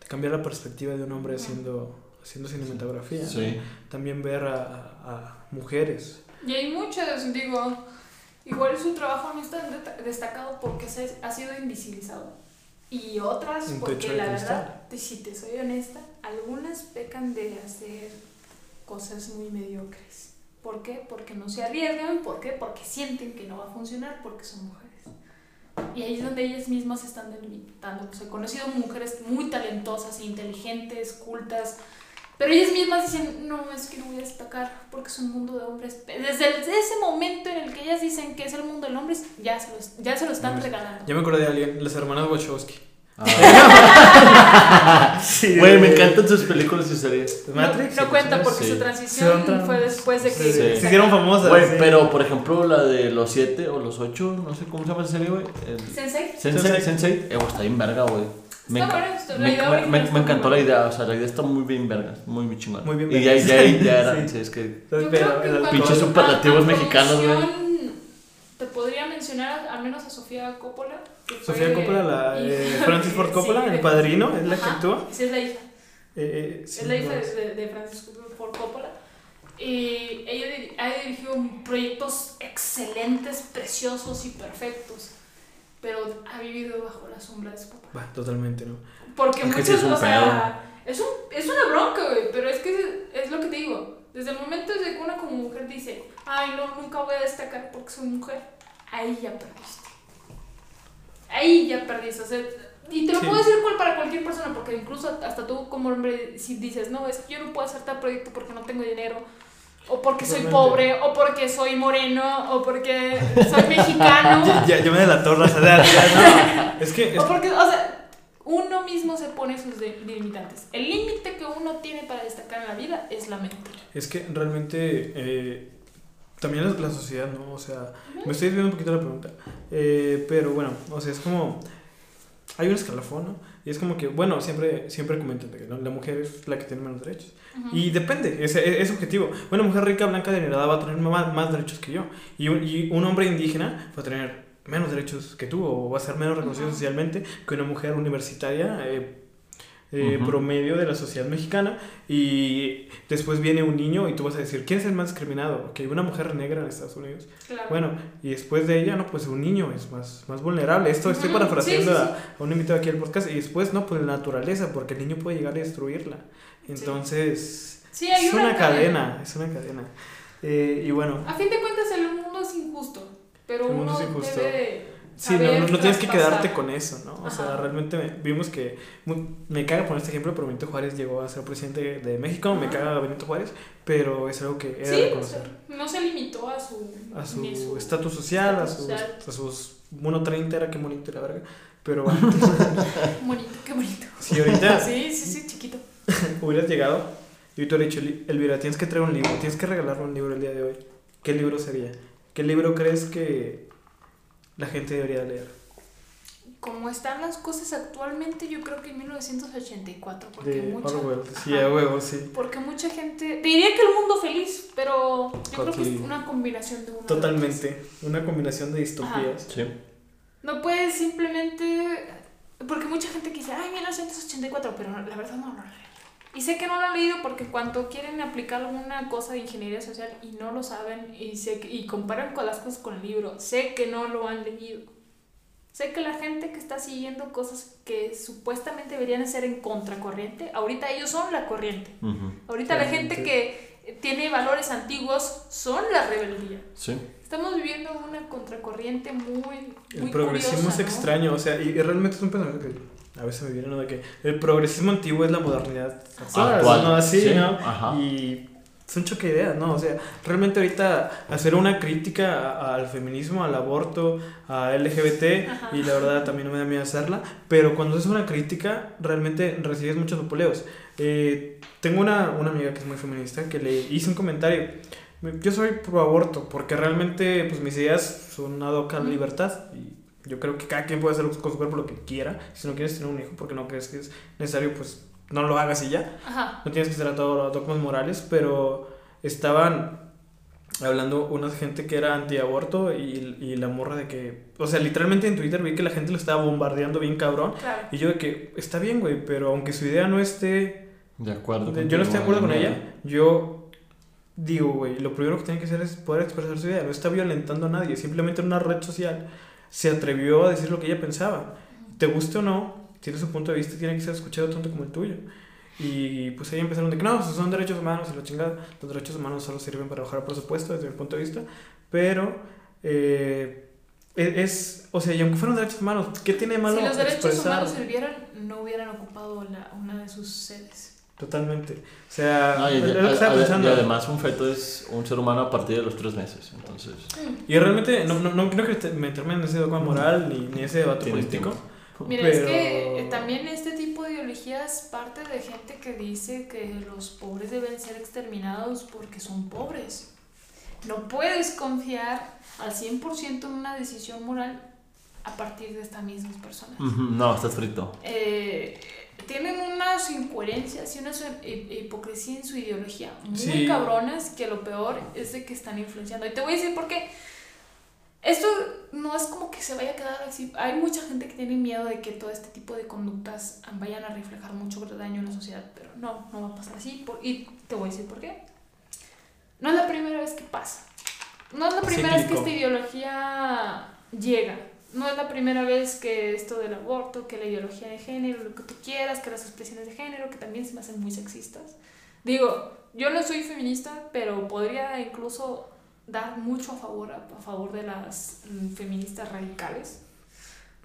de cambiar la perspectiva de un hombre haciendo, haciendo cinematografía? Sí. También ver a, a- mujeres. Y hay muchas, digo, igual su trabajo no es tan destacado porque se ha sido invisibilizado. Y otras, porque la cristal. verdad, si te soy honesta, algunas pecan de hacer cosas muy mediocres. ¿Por qué? Porque no se arriesgan, ¿por qué? Porque sienten que no va a funcionar porque son mujeres. Y ahí es donde ellas mismas se están delimitando. Sea, he conocido mujeres muy talentosas, inteligentes, cultas, pero ellas mismas dicen, no, es que no voy a destacar porque es un mundo de hombres. Desde el- ese momento en el que ellas dicen que es el mundo de hombres, ya se, los- ya se lo están No, regalando. Ya me acordé de alguien, las hermanas Wachowski. Ah. Sí, Güey, me encantan sus películas y series. Matrix. No, no cuenta porque Sí. su transición fue después de que... Sí, Sí. Se hicieron famosas. Güey, sí. pero por ejemplo la de los 7 o los 8, no sé cómo se llama esa serie, güey. El- Sensei. Sensei, Sensei. Sensei, eh, está bien verga, güey. Me, Está está encantó la idea, o sea, la idea está muy bien verga, muy, muy chingona. Muy bien Y ya, vergas. ya, ya, ya era, Sí. sí, es que... Pinches superlativos mexicanos, güey. Te podría mencionar al menos a Sofía Coppola. Sofía Coppola, la eh, Francis Ford Coppola, Sí, el padrino, es la que actúa. Sí, es la hija. Eh, eh, es la hija de, de, Francis Ford Coppola. Y ella ha dirigido proyectos excelentes, preciosos y perfectos. Pero ha vivido bajo la sombra de su papá. Va, totalmente, ¿no? Porque Es que muchos, sí o sea, es, un, es una bronca, güey, pero es que es, es lo que te digo. Desde el momento desde que una como mujer dice, ay, no, nunca voy a destacar porque soy mujer, ahí ya perdiste. Ahí ya perdiste, o sea, y te lo Sí. puedo decir cual- para cualquier persona, porque incluso hasta tú como hombre, si dices, no, es que yo no puedo hacer tal proyecto porque no tengo dinero, o porque soy pobre, o porque soy moreno, o porque soy mexicano. Ya, ya, ya me delató la ya, no. Es que, es O porque, o sea, uno mismo se pone sus de- limitantes. El límite que uno tiene para destacar en la vida es la mente. Es que realmente eh, también la, la sociedad, ¿no? O sea, me estoy desviando un poquito de la pregunta. Eh, pero bueno, o sea, es como. Hay un escalafón, ¿no? Y es como que, bueno, siempre, siempre comentan de que ¿no? la mujer es la que tiene menos derechos. Y depende, es, es, es objetivo. Una mujer rica, blanca, adinerada va a tener más, más derechos que yo. Y un, y un hombre indígena va a tener menos derechos que tú o va a ser menos reconocido socialmente que una mujer universitaria eh, eh, promedio de la sociedad mexicana. Y después viene un niño y tú vas a decir, ¿quién es el más discriminado? Ok, una mujer negra en Estados Unidos. Claro. Bueno, y después de ella, no, pues un niño es más, más vulnerable. Esto estoy parafraseando sí, sí, a, a un invitado aquí al podcast. Y después, no, pues la naturaleza, porque el niño puede llegar a destruirla. Entonces, hay es una, cadena, es una cadena. Eh, y bueno, A fin de cuentas, el mundo es injusto. Pero El mundo uno es injusto. debe de sí, no, no, tienes que quedarte con eso, ¿no? O sea, Ajá. realmente me- vimos que, mu- me caga poner este ejemplo, pero Benito Juárez llegó a ser presidente de México, me Ajá. caga Benito Juárez, pero es algo que era Sí, de o reconocer. sea, no se limitó a su A su estatus social, a sus, social. a sus 1.30 era que bonito la verga. Pero bueno, bonito, qué bonito. si ahorita Sí, sí, sí, chiquito. hubieras llegado y te hubiera dicho, "Li- Elvira, tienes que traer un libro, tienes que regalarme un libro el día de hoy. ¿Qué libro sería? ¿Qué libro crees que la gente debería leer? Como están las cosas actualmente, yo creo que en 1984. Porque De mucha, Orwell. Sí, Ajá. a huevo, sí. Porque mucha gente. Te diría que el mundo feliz, pero yo creo que es una combinación de una. Totalmente. Una combinación de distopías. Sí. No puedes simplemente. Porque mucha gente que dice, ay, 1984, pero la verdad no lo leí. Y sé que no lo han leído porque cuando quieren aplicar alguna cosa de ingeniería social y no lo saben y, sé que- y comparan con las cosas con el libro, sé que no lo han leído. Sé que la gente que está siguiendo cosas que supuestamente deberían ser en contracorriente, ahorita ellos son la corriente. Ujú. Ahorita la gente que tiene valores antiguos son la rebeldía. Sí. Estamos viviendo una contracorriente muy, muy El progresismo curiosa, es ¿no? extraño, o sea, y, y realmente es un pensamiento que a veces me viene, ¿no? De que el progresismo antiguo es la modernidad actual, ¿no? Así, sí, ¿no? ajá. Y es un choque de ideas, ¿no? O sea, realmente ahorita hacer una crítica a- al feminismo, al aborto, a LGBT, Ajá. y la verdad también no me da miedo hacerla, pero cuando es una crítica, realmente recibes muchos popoleos. Eh, tengo una, una amiga que es muy feminista que le hice un comentario. Yo soy pro aborto porque realmente pues mis ideas son ad hoc a la Ujú. libertad y yo creo que cada quien puede hacer con su cuerpo lo que quiera. Si no quieres tener un hijo porque no crees que es necesario, pues no lo hagas y ya Ajá. no tienes que ser atado a dogmas morales, pero estaban hablando una gente que era antiaborto y, y la morra de que, o sea, literalmente en Twitter vi que la gente lo estaba bombardeando bien cabrón. Claro. Y yo de que está bien, güey, pero aunque su idea no esté, De acuerdo. yo no estoy de acuerdo con ella, yo digo, güey, lo primero que tiene que hacer es poder expresar su idea. No está violentando a nadie, simplemente en una red social se atrevió a decir lo que ella pensaba. Te guste o no, tiene su punto de vista, tiene que ser escuchado tanto como el tuyo. Y pues ahí empezaron de que no, esos son derechos humanos y la chingada. Los derechos humanos solo sirven para bajar el presupuesto desde mi punto de vista. Pero eh, es, es- o sea, y aunque fueran derechos humanos, ¿qué tiene de malo Si los derechos expresar? humanos sirvieran, no hubieran ocupado la- una de sus sedes. Totalmente. O sea, No, y, es lo que estaba a- a- pensando. y además un feto es un ser humano a partir de los tres meses. Entonces, Y realmente no, no, no que te- meterme en ese dogma moral ni, ni ese debate político. tiempo. Mira, es que también este tipo de ideologías parte de gente que dice que los pobres deben ser exterminados porque son pobres. No puedes confiar al 100% en una decisión moral a partir de estas mismas personas. No, estás frito. Eh, tienen unas incoherencias y una hipocresía en su ideología muy Sí. cabronas que lo peor es de que están influenciando. Y te voy a decir por qué. Esto no es como que se vaya a quedar así. Hay mucha gente que tiene miedo de que todo este tipo de conductas vayan a reflejar mucho daño en la sociedad, pero no, no va a pasar así. y te voy a decir por qué. No es la primera vez que pasa. No es la primera vez que esta ideología llega. No es la primera vez que esto del aborto, que la ideología de género, lo que tú quieras, que las expresiones de género, que también se me hacen muy sexistas. Digo, yo no soy feminista, pero podría incluso dar mucho a favor, a, favor de las mm, feministas radicales,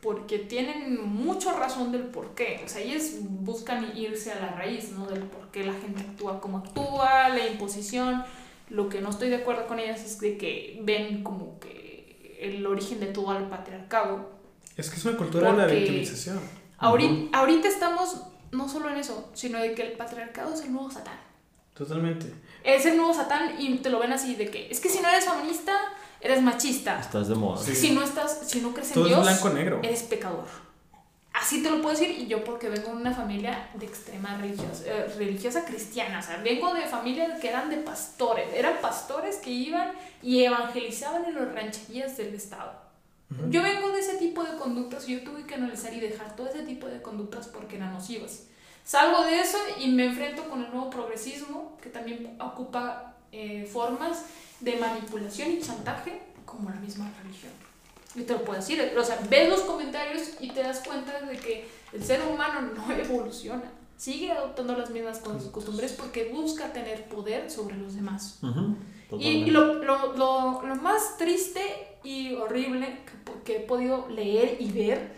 porque tienen mucha razón del por qué. O sea, ellas buscan irse a la raíz, ¿no? Del por qué la gente actúa como actúa, la imposición. Lo que no estoy de acuerdo con ellas es de que ven como que el origen de todo al patriarcado. Es que es una cultura de la victimización. Ahorita, ahorita estamos no solo en eso, sino de que el patriarcado es el nuevo satán. Totalmente. Es el nuevo satán y te lo ven así de que es que si no eres feminista, eres machista. Estás de moda. Sí. Si no estás, si no crees en Todo es Dios, blanco-negro. eres pecador. Así te lo puedo decir y yo porque vengo de una familia de extrema religiosa, eh, religiosa cristiana, o sea, vengo de familias que eran de pastores, eran pastores que iban y evangelizaban en las rancherías del estado. Yo vengo de ese tipo de conductas y yo tuve que analizar y dejar todo ese tipo de conductas porque eran nocivas. Salgo de eso y me enfrento con el nuevo progresismo que también ocupa eh, formas de manipulación y chantaje como la misma religión. Y te lo puedo decir, o sea, ves los comentarios y te das cuenta de que el ser humano no evoluciona. Sigue adoptando las mismas cos- costumbres porque busca tener poder sobre los demás. Ujú, Y totalmente. lo, lo, lo, lo más triste y horrible que, que he podido leer y ver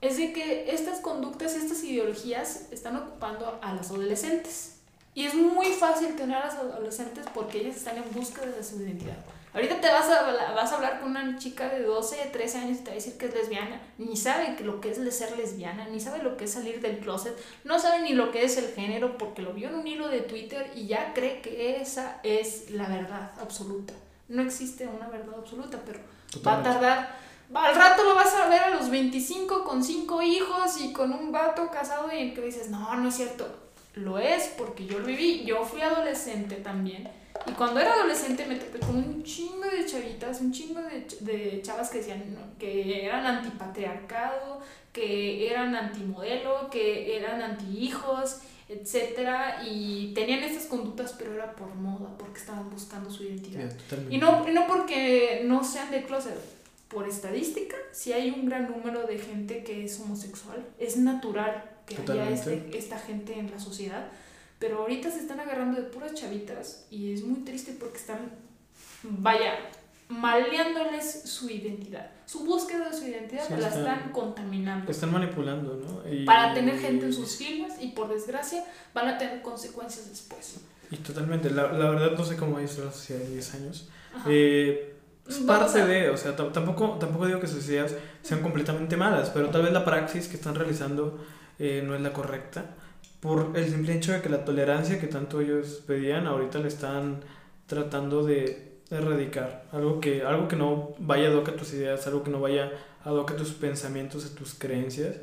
es de que estas conductas, estas ideologías están ocupando a las adolescentes. Y es muy fácil tener a las adolescentes porque ellas están en búsqueda de su identidad. Ahorita te vas a, vas a hablar con una chica de 12, 13 años y te va a decir que es lesbiana. Ni sabe lo que es ser lesbiana, ni sabe lo que es salir del closet, no sabe ni lo que es el género porque lo vio en un hilo de Twitter y ya cree que esa es la verdad absoluta. No existe una verdad absoluta, pero va a tardar. Al rato lo vas a ver a los 25 con 5 hijos y con un vato casado y en que dices, no, no es cierto. Lo es porque yo lo viví. Yo fui adolescente también. Y cuando era adolescente me topé con un chingo de chavitas, un chingo de, ch- de chavas que decían ¿no? que eran antipatriarcado, que eran antimodelo, que eran antihijos, etcétera Y tenían estas conductas, pero era por moda, porque estaban buscando su identidad. Y no, no porque no sean de closet. Por estadística, si hay un gran número de gente que es homosexual. Es natural que haya Totalmente. este, esta gente en la sociedad. Pero ahorita se están agarrando de puras chavitas y es muy triste porque están, vaya, maleándoles su identidad. Su búsqueda de su identidad Sí, la están- están contaminando. Están manipulando, ¿no? Y- Para tener gente en sus filas y por desgracia van a tener consecuencias después. Y totalmente, la, la verdad no sé cómo es la sociedad de 10 años. Eh, es parte a- de, o sea, tampoco, tampoco digo que sus ideas sean completamente malas, pero tal vez la praxis que están realizando eh, no es la correcta. Por el simple hecho de que la tolerancia que tanto ellos pedían, ahorita le están tratando de erradicar. Algo que, algo que no vaya a hoc a tus ideas, algo que no vaya a hoc a tus pensamientos, a tus creencias.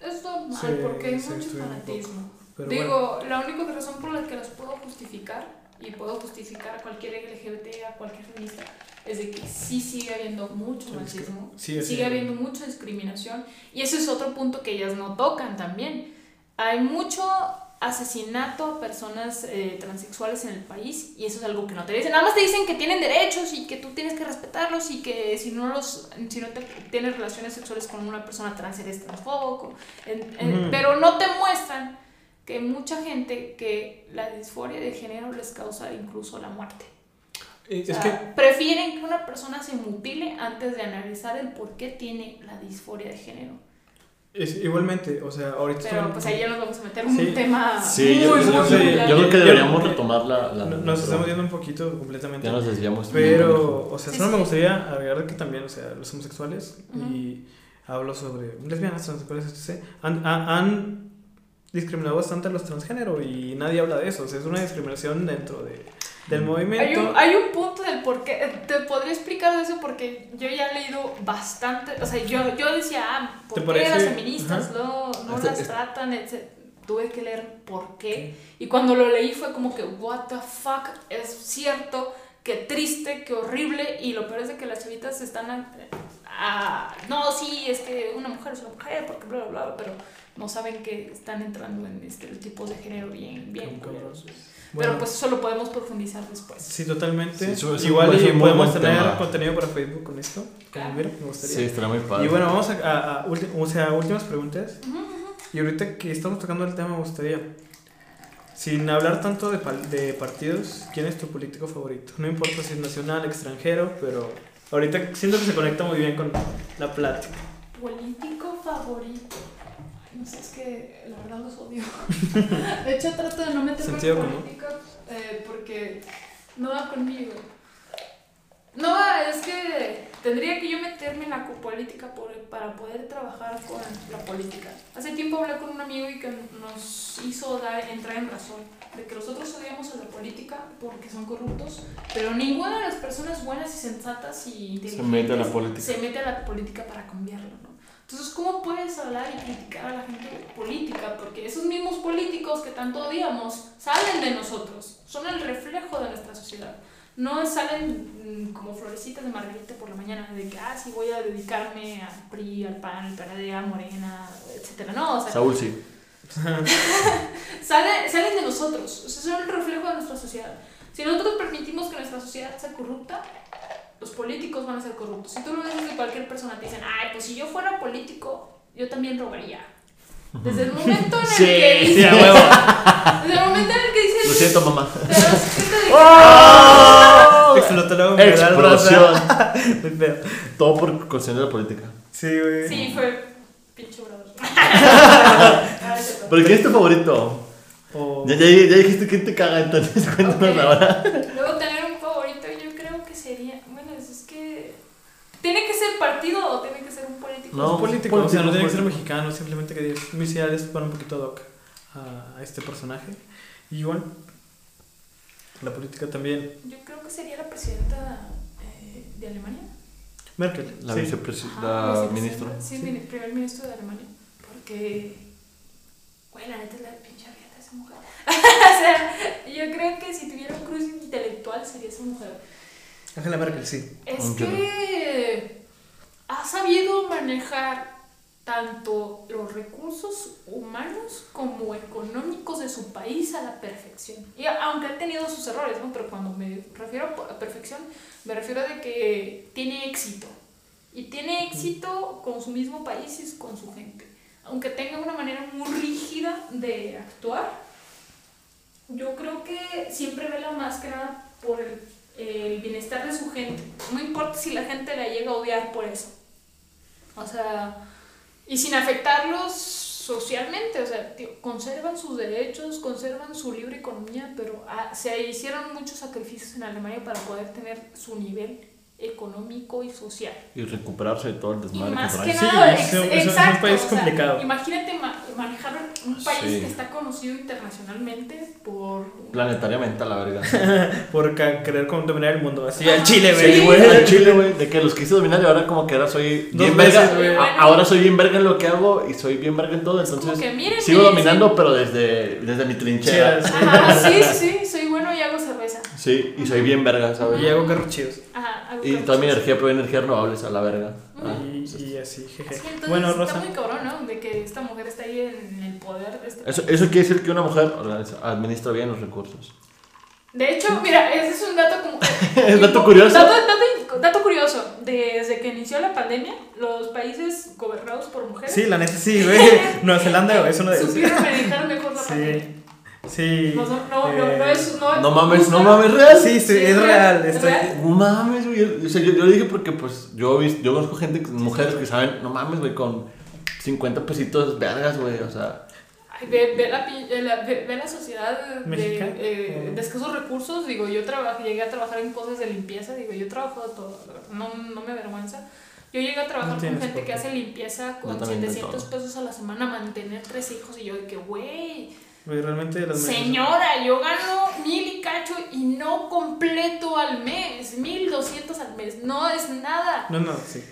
Es normal Se- porque hay mucho fanatismo. Digo, la única razón por la que las puedo justificar, y puedo justificar a cualquier LGBT, a cualquier feminista, es de que sí sigue habiendo mucho machismo, sí, sigue habiendo mucha discriminación, y ese es otro punto que ellas no tocan también. Hay mucho asesinato a personas eh, transexuales en el país y eso es algo que no te dicen. Nada más te dicen que tienen derechos y que tú tienes que respetarlos y que si no los si no te tienes relaciones sexuales con una persona trans eres transfóbico. En- en- Ujú. Pero no te muestran que mucha gente que la disforia de género les causa incluso la muerte. eh, O es sea, que prefieren que una persona se mutile antes de analizar el por qué tiene la disforia de género. Es, igualmente, o sea, ahorita Pero pues ahí ya nos vamos a meter en Sí. un tema Sí, muy, yo, muy, yo- muy yo- creo que deberíamos yo- retomar la... la- No- la- Nos estamos yendo un poquito completamente. Ya nos desviamos. Pero, o sea, Sí, solo me gustaría agregar que también, o sea, los homosexuales Ujú. y hablo sobre lesbianas, transexuales, etc. Han, han, han discriminado bastante a los transgénero y nadie habla de eso. O sea, es una discriminación dentro de, del Hay Hay movimiento. un, hay un punto del por qué, te podría explicar eso porque yo ya he leído bastante, o sea, yo, yo decía, ah, ¿por ¿Te qué parece? las feministas Ajá. no, no Este- las este- tratan? etc. Tuve que leer por qué. Y cuando lo leí fue como que, what the fuck, es cierto, qué triste, qué horrible. Y lo peor es de que las chavitas están, a- no, sí, es que una mujer es una mujer, porque bla, bla, bla, pero no saben que están entrando en estereotipos de género bien, bien Cabrón. culeros. Bueno, Pero pues eso lo podemos profundizar después. Sí, totalmente. Sí, Igual y podemos tener tema. contenido para Facebook con esto. Claro. Me gustaría. Sí, estará muy padre. Y bueno, vamos a, a- a o sea, últimas preguntas. Y ahorita que estamos tocando el tema, me gustaría, sin hablar tanto de, pal- de partidos, ¿quién es tu político favorito? No importa si es nacional, extranjero, pero ahorita siento que se conecta muy bien con la plática. Político favorito. Ay, No sé, es que la verdad los odio. De hecho, trato de no meterme en política eh, porque no va conmigo. No, es que tendría que yo meterme en la política por- para poder trabajar con la política. Hace tiempo hablé con un amigo y que nos hizo dar, entrar en razón de que nosotros odiamos a la política porque son corruptos, pero ninguna de las personas buenas y sensatas y inteligentes mete a la política. se mete a la política para cambiarlo, ¿no? Entonces, ¿cómo puedes hablar y criticar a la gente política? Porque esos mismos políticos que tanto odiamos salen de nosotros, son el reflejo de nuestra sociedad. No salen mm, como florecitas de margarita por la mañana, de que, ah, sí, voy a dedicarme al PRI, al PAN, al PRD, a Morena, etcétera. No, o sea, Saúl sí. sale- salen de nosotros, o sea, son el reflejo de nuestra sociedad. Si nosotros permitimos que nuestra sociedad sea corrupta, los políticos van a ser corruptos. Si tú lo ves desde cualquier persona, te dicen, ay, pues si yo fuera político, yo también robaría. Desde el momento en el Sí, que sí, dices, a huevo. desde el momento en el que dices, Lo siento, mamá. te das cuenta de que- ¡Oh! Explotó la. Muy feo. Todo por cuestión de la política. Sí, güey. Sí, fue pinche brother. Ah. ¿Pero quién es tu favorito? O- Ya, ya, ya dijiste quién te caga, entonces cuéntanos ahora. Luego un favorito, yo creo que sería. Bueno, es, es que. ¿Tiene que ser partido o tiene que ser un político? No, es político, o sea, no político, tiene que ser político. mexicano, simplemente que mis ideales van un poquito ad hoc a, a este personaje. Y igual, la política también. Yo creo que sería la presidenta eh, de Alemania. Merkel. La sí. vicepresidenta, Ajá, ministra. Sí, primer ministro de Alemania. Porque. Güey, la neta es la pinche riata esa mujer. o sea, yo creo que si tuviera un cruce intelectual sería esa mujer. Angela Merkel, sí. Es que ha sabido manejar tanto los recursos humanos como económicos de su país a la perfección. Y aunque ha tenido sus errores, ¿no? Pero cuando me refiero a perfección, me refiero a de que tiene éxito. Y tiene éxito con su mismo país y con su gente. Aunque tenga una manera muy rígida de actuar, yo creo que siempre vela más que nada por el, el bienestar de su gente. No importa si la gente la llega a odiar por eso. O sea, y sin afectarlos socialmente, o sea, conservan sus derechos, conservan su libre economía, pero ah, se hicieron muchos sacrificios en Alemania para poder tener su nivel económico y social. Y recuperarse de todo el Y desmadre más que que trae. Sí, nada, es es un- es un exacto, país o sea, complicado. imagínate ma- manejar un país Sí. que está conocido internacionalmente por... Planetariamente a la verga. Por querer como dominar el mundo. Así al. Chile, Sí, Sí, güey. güey, al Chile, güey, de que los quise dominar y ahora como que ahora soy bien veces, verga. güey. A- Ahora soy bien verga en lo que hago y soy bien verga en todo, entonces que, miren, sigo miren, dominando, pero desde, desde mi trinchera. Sí, sí, sí, soy bueno y hago cerveza. Sí, y soy bien verga, ¿sabes? Y hago carros chidos. Ajá, hago Y toda mi energía proviene de energías renovables a la verga. Ah, Y, sí. y así, jeje. Sí, entonces Bueno, está Rosa. muy cabrón, ¿no? De que esta mujer está ahí en el poder de este Eso, eso quiere decir que una mujer organiza- administra bien los recursos. De hecho, mira, ese es un dato como... Es dato curioso. Dato, dato- dato curioso. Desde que inició la pandemia, los países gobernados por mujeres Sí, la neta sí, güey. Nueva Zelanda es uno de esos. supieron manejar mejor la pandemia. Sí. Sí. No, no, no, no, eh, no es... No, No mames, no mames, real. Sí, sí, Sí, es es real. estoy-. No mames, güey. O sea, yo, yo lo dije porque, pues, yo, yo conozco gente, mujeres que saben, no mames, güey, con 50 pesitos vergas, güey. O sea, Ay, ve, ve la, eh, ve, ve la sociedad de, Mexicana. eh, Mm. de escasos recursos. Digo, yo trabajé, llegué a trabajar en cosas de limpieza. Digo, yo he trabajado todo. No, no me avergüenza. Yo llegué a trabajar No con gente que hace limpieza con Yo también de 700 todo. pesos a la semana, mantener tres hijos. Y yo, de que, güey, Güey, realmente las señora, yo gano mil y cacho y no completo al mes. Mil doscientos al mes. No es nada. No, no, sí.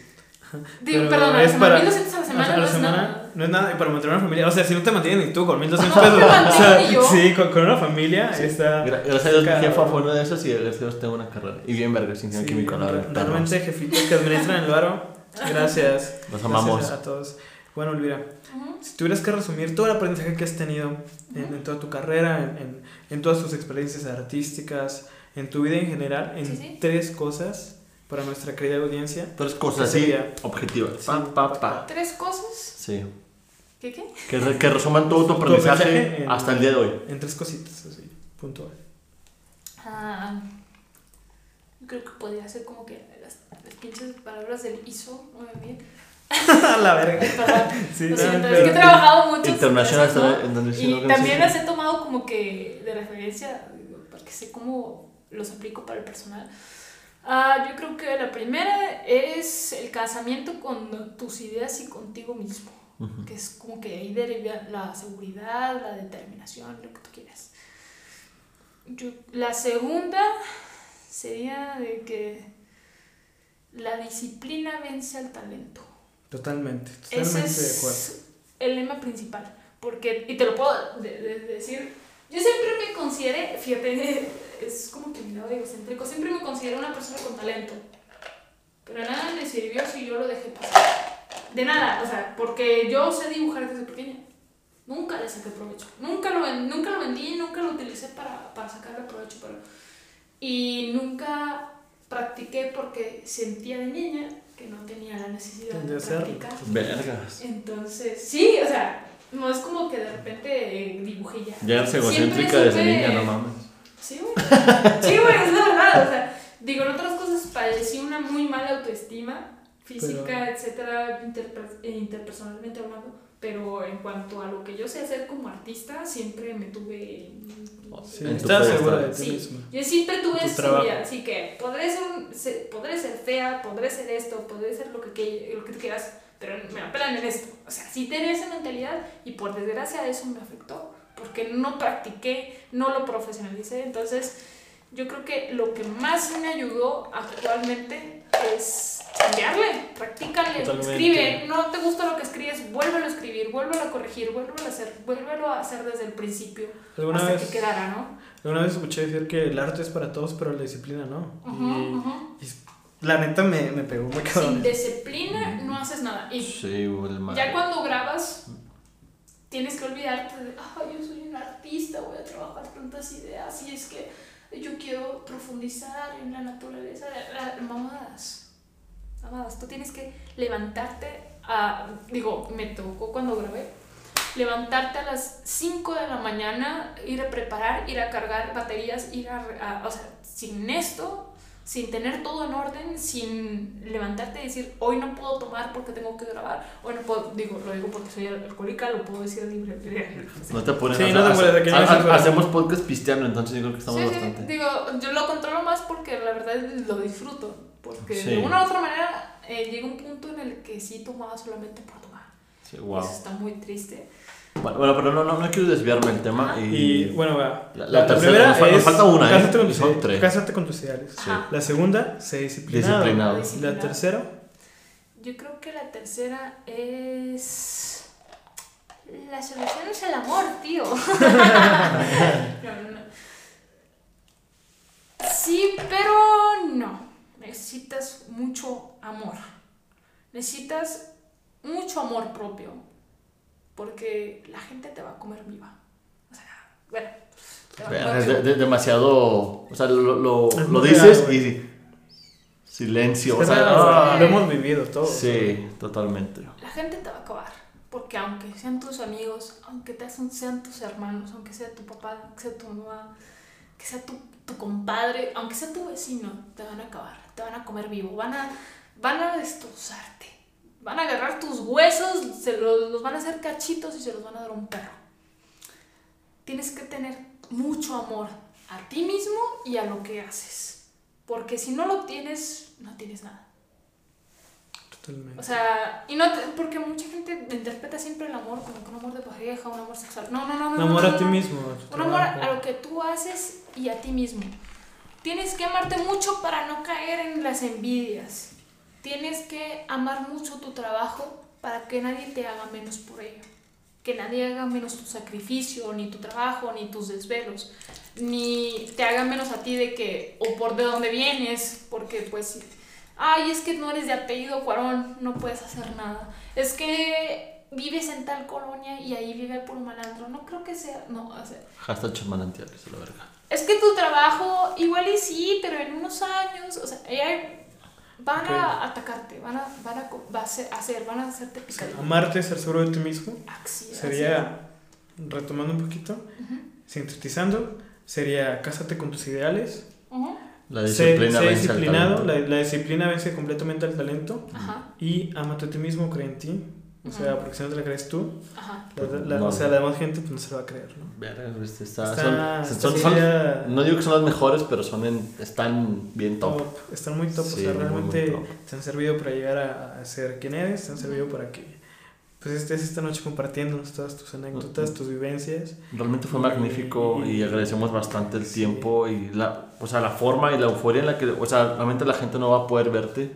Digo, Pero perdón, es para- 1200 a la semana a no la es semana nada. no es nada. Y para mantener una familia. O sea, si no te mantienes ni tú con 1200 No, pesos. me o sea, yo. sí, con, con una familia está. gra- gracias a Dios mi jefa fue una de esas y gracias a Dios tengo una carrera. Y bien vergas, sin Sí, químico, la verdad. realmente, jefitos que administran el varo. Gracias. Los amamos. Gracias a todos. Bueno, Elvira, Ujú. si tuvieras que resumir todo el aprendizaje que has tenido en, en toda tu carrera, en, en, en todas tus experiencias artísticas, en tu vida en general, en Sí, sí. tres cosas para nuestra querida audiencia. Tres cosas ¿Qué así, sería? objetivas. Sí. Pa, pa, pa. Tres cosas. Sí. ¿Qué qué? Que, re- que resuman todo tu aprendizaje aprendizaje en- hasta el día de hoy. En tres cositas, así, puntual. Ah, yo creo que podría ser como que las, las pinches palabras del ISO, muy bien. A la verga. Perdón, Sí, no, siento, pero- es que he trabajado mucho. International está en donde sí Y no también las he tomado como que de referencia, porque sé cómo los aplico para el personal. Ah, yo creo que la primera es el casamiento con tus ideas y contigo mismo, Ujú. que es como que ahí deriva la seguridad, la determinación, lo que tú quieras. Yo- la segunda sería de que la disciplina vence al talento. Totalmente, Ese totalmente de acuerdo. es el lema principal. Porque, y te lo puedo de- de- decir, yo siempre me consideré, fíjate, es como que mi lado egocéntrico, siempre me consideré una persona con talento. Pero nada me sirvió si yo lo dejé pasar. De nada, o sea, porque yo sé dibujar desde pequeña. Nunca le saqué provecho. Nunca lo, nunca lo vendí, nunca lo utilicé para, para sacarle provecho. Pero, y nunca practiqué porque sentía de niña que no tenía la necesidad De de practicar. Vergas. Entonces, sí, o sea, no es como que de repente dibujé ya. Ya eres Siempre egocéntrica desde supe- niña, no mames. Sí, güey. Sí, güey, es la verdad. O sea, digo, en otras cosas padecí una muy mala autoestima, física, Pero- etcétera, interper- eh, interpersonalmente hablando. Pero en cuanto a lo que yo sé hacer como artista, siempre me tuve. Sí, En tu estás segura de ti Sí. misma. Yo siempre tuve Tu esa así que podré ser, podré ser fea, podré ser esto, podré ser lo que, que- lo que tú quieras, pero me apelan en esto. O sea, sí tenía esa mentalidad y por desgracia eso me afectó, porque no practiqué, no lo profesionalicé. Entonces, yo creo que lo que más me ayudó actualmente es cambiarle, practícale, Totalmente. escribe. No te gusta lo que escribes, vuélvelo a escribir, vuélvelo a corregir, vuélvelo a hacer, vuélvelo a hacer desde el principio ¿Alguna hasta vez, que quedara, ¿no? alguna vez escuché decir que el arte es para todos, pero la disciplina no. Y, ujú. y la neta me, me pegó muy Sin cabrón. disciplina no haces nada. Y Sí, güey, el madre. ya cuando grabas, tienes que olvidarte de, ah, yo soy un artista, voy a trabajar tantas ideas y es que yo quiero profundizar en la naturaleza. Ah, Mamadas, mamadas, tú tienes que levantarte a, digo, me tocó cuando grabé, levantarte a las 5 de la mañana, ir a preparar, ir a cargar baterías, ir a, a- o sea, sin esto sin tener todo en orden, sin levantarte y decir, hoy no puedo tomar porque tengo que grabar, hoy no puedo, digo, lo digo porque soy alcohólica, lo puedo decir libre. No te pones Sí, no te hace-. Hacemos podcast pisteando, entonces yo creo que estamos sí, sí, bastante. digo, yo lo controlo más porque la verdad lo disfruto, porque Sí. de una u otra manera eh, llega un punto en el que sí tomaba solamente por tomar. Sí, wow. Eso está muy triste. Bueno, bueno, pero no, no, no quiero desviarme del tema. Y, Y bueno, va. La- la tercera, nos fa- nos falta una, ¿eh? Cásate con, tus, son tres. cásate con tus ideales. Sí. La segunda, sé disciplinado. Disciplinado. La tercera, Yo creo que la tercera es. La solución es el amor, tío. no, no, no. Sí, pero no. Necesitas mucho amor. Necesitas mucho amor propio. Porque la gente te va a comer viva. O sea, bueno. te va a comer Es viva. de- de- demasiado. O sea, lo, lo, lo dices y. Silencio. es O sea, ah, lo hemos vivido todos. Sí, totalmente. La gente te va a acabar. Porque aunque sean tus amigos, aunque te hacen- sean tus hermanos, aunque sea tu papá, aunque sea tu mamá, que sea tu, tu compadre, aunque sea tu vecino, te van a acabar. Te van a comer vivo. Van a, van a destrozarte. Van a agarrar tus huesos, se los, los van a hacer cachitos y se los van a dar a un perro. Tienes que tener mucho amor a ti mismo y a lo que haces. Porque si no lo tienes, no tienes nada. Totalmente. O sea, y no te- porque mucha gente interpreta siempre el amor como que un amor de pareja, un amor sexual. No, no, no, no. Un amor no, a no, ti no. mismo. a tu Un amor a lo que tú haces y a ti mismo. Tienes que amarte mucho para no caer en las envidias. Tienes que amar mucho tu trabajo para que nadie te haga menos por ello. Que nadie haga menos tu sacrificio, ni tu trabajo, ni tus desvelos. Ni te haga menos a ti de que, o por de dónde vienes, porque pues, ay, es que no eres de apellido Cuarón, no puedes hacer nada. Es que vives en tal colonia y ahí vive puro malandro. No creo que sea, no, o sea, Hashtag manantiales, la verga. es que tu trabajo, igual y sí, pero en unos años, o sea, ella- van a atacarte, van a, van a, va a hacer, hacer, van a hacerte picadillo. Amarte, ser seguro de ti mismo. Así, Sería, retomando un poquito, Ujú. sintetizando, sería cásate con tus ideales. Ujú. La Sé, disciplina sé vence al disciplinado, la, la disciplina vence completamente al talento. Ajá, Y amate a ti mismo, cree en ti. O sea, porque si no te la crees tú, ajá. la- la- No. o sea, la demás gente pues, no se lo va a creer, ¿no? Verga, este, está- Está- son- son- son- no digo que son las mejores, pero son en- están bien top. top, están muy top, Sí, o sea, muy, muy realmente top. te han servido para llegar a, a ser quien eres, te han servido para que pues estés esta noche compartiéndonos todas tus anécdotas, tus vivencias. Realmente fue magnífico y, Y- agradecemos bastante el Sí. tiempo y la, o sea, la forma y la euforia en la que, o sea, realmente la gente no va a poder verte,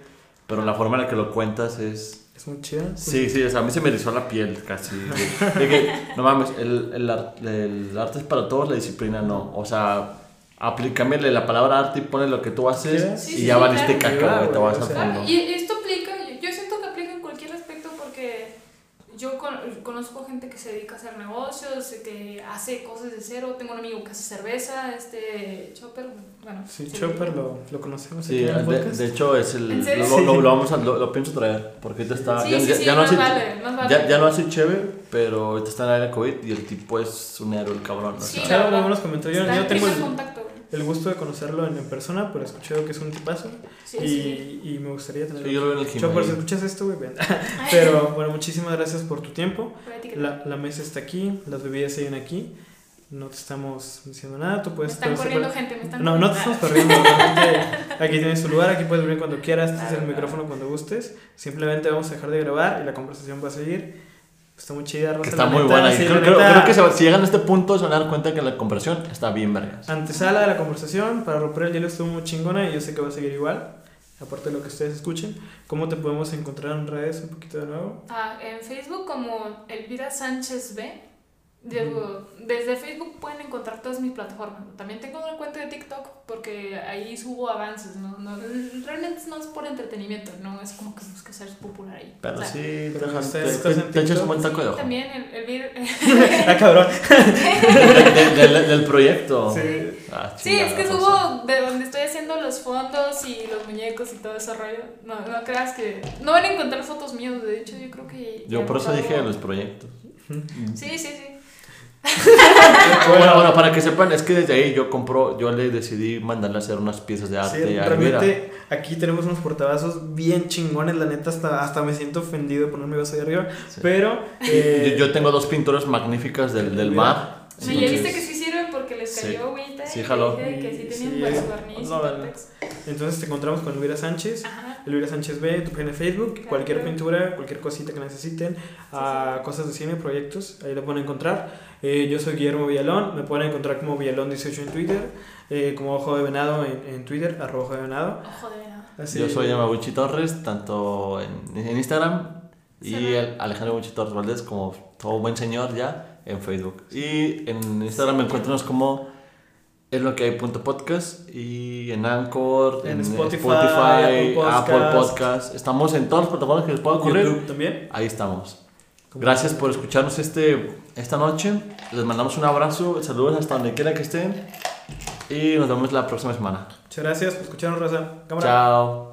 pero la forma en la que lo cuentas es... Es muy chida. Sí, sí, o sea, a mí se me erizó la piel casi. De, de que, no mames, el, el, el arte es para todos, la disciplina no. O sea, aplícamele la palabra arte y pone lo que tú haces Sí, y sí, ya sí, valiste claro. caca, güey, te vas o sea, fondo. Y esto aplica, yo siento que aplica en cualquier aspecto porque yo con- conozco gente que se dedica a hacer negocios, que hace cosas de cero. Tengo un amigo que hace cerveza, este Chopper, bueno. Sí, sí, Chopper lo, lo conocemos Sí, aquí en el de, de hecho es el... Lo, lo- lo vamos a, lo, lo pienso traer, porque ahorita está... Sí, ya, sí, ya- no hace, vale, más vale. ya, ya no hace chévere, pero ahorita está en la era COVID y el tipo es un héroe, el cabrón. o Sí, Claro. Está Yo en tengo el. El gusto de conocerlo en, en persona, pero he escuchado que es un tipazo. Sí, y, sí, y me gustaría tenerlo. Sí, yo lo veo en el Chopper, si gimnasio. escuchas esto, güey. Pero bueno, muchísimas gracias por tu tiempo. La, la mesa está aquí, las bebidas siguen aquí. No te estamos diciendo nada, tú me puedes... están puedes- corriendo gente, me están No, no te estamos corriendo. aquí tienes tu lugar, aquí puedes venir cuando quieras, este es el Claro, micrófono cuando gustes. Simplemente vamos a dejar de grabar y la conversación va a seguir. Está muy chida, Rosa, Está muy neta, buena. Sí, creo, creo- que se si llegan a este punto se van a dar cuenta que la conversión está bien vergas. Antesala de la conversación, para romper el hielo estuvo muy chingona y yo sé que va a seguir igual. Aparte de lo que ustedes escuchen, ¿cómo te podemos encontrar en redes un poquito de nuevo? Ah, en Facebook como Elvira Sánchez B. Digo, Desde Facebook pueden encontrar todas mis plataformas. También tengo una cuenta de TikTok porque ahí subo avances. ¿no? No, realmente no es por entretenimiento, no es como que busque ser popular ahí. Pero O sea, sí, te, pero te- echas un buen taco de sí, también el, Elvira. ah, cabrón. De- de- del- del proyecto. Sí. Ah, Sí, es que subo de donde estoy haciendo los fondos y los muñecos y todo ese rollo. No, no creas que. No van a encontrar fotos mías, de hecho, yo creo que. Yo por eso dije hago- los proyectos. Sí, sí, sí. bueno, bueno, para que sepan, es que desde ahí yo compro, yo le decidí mandarle a hacer unas piezas de arte Sí, a Elvira. realmente aquí tenemos unos portavasos bien chingones, la neta, hasta, hasta me siento ofendido de ponerme vaso ahí arriba. Sí. Pero. eh, Yo, yo tengo dos pinturas magníficas del, del mar. Sí, ya viste que sí sirven porque les cayó agüita. Sí, jaló. dije que sí tenían Sí, pues, no. Entonces te encontramos con Elvira Sánchez. Ajá. Elvira Sánchez B, tu página de Facebook, Claro. cualquier pintura, cualquier cosita que necesiten, a cosas de cine, proyectos, ahí lo pueden encontrar. Eh, yo soy Guillermo Villalón, me pueden encontrar como Villalón18 en Twitter, eh, como Ojo de Venado en, en Twitter, arroba Ojo de Venado. Ojo de venado. Así- Yo soy Yamaguchi Torres, tanto en, en Instagram y el Alejandro Buchi Torres Valdés como todo buen señor ya en Facebook. Y en Instagram me encuentran como es lo que hay punto podcast y en Anchor, En en, Spotify, Spotify, Apple Apple Podcast. Podcast. Estamos en todas las plataformas que les pueda ocurrir. YouTube también. Ahí estamos. Gracias por escucharnos este, esta noche. Les mandamos un abrazo, saludos hasta donde quiera que estén. Y nos vemos la próxima semana. Muchas gracias por escucharnos, Raza. Cámara. Chao.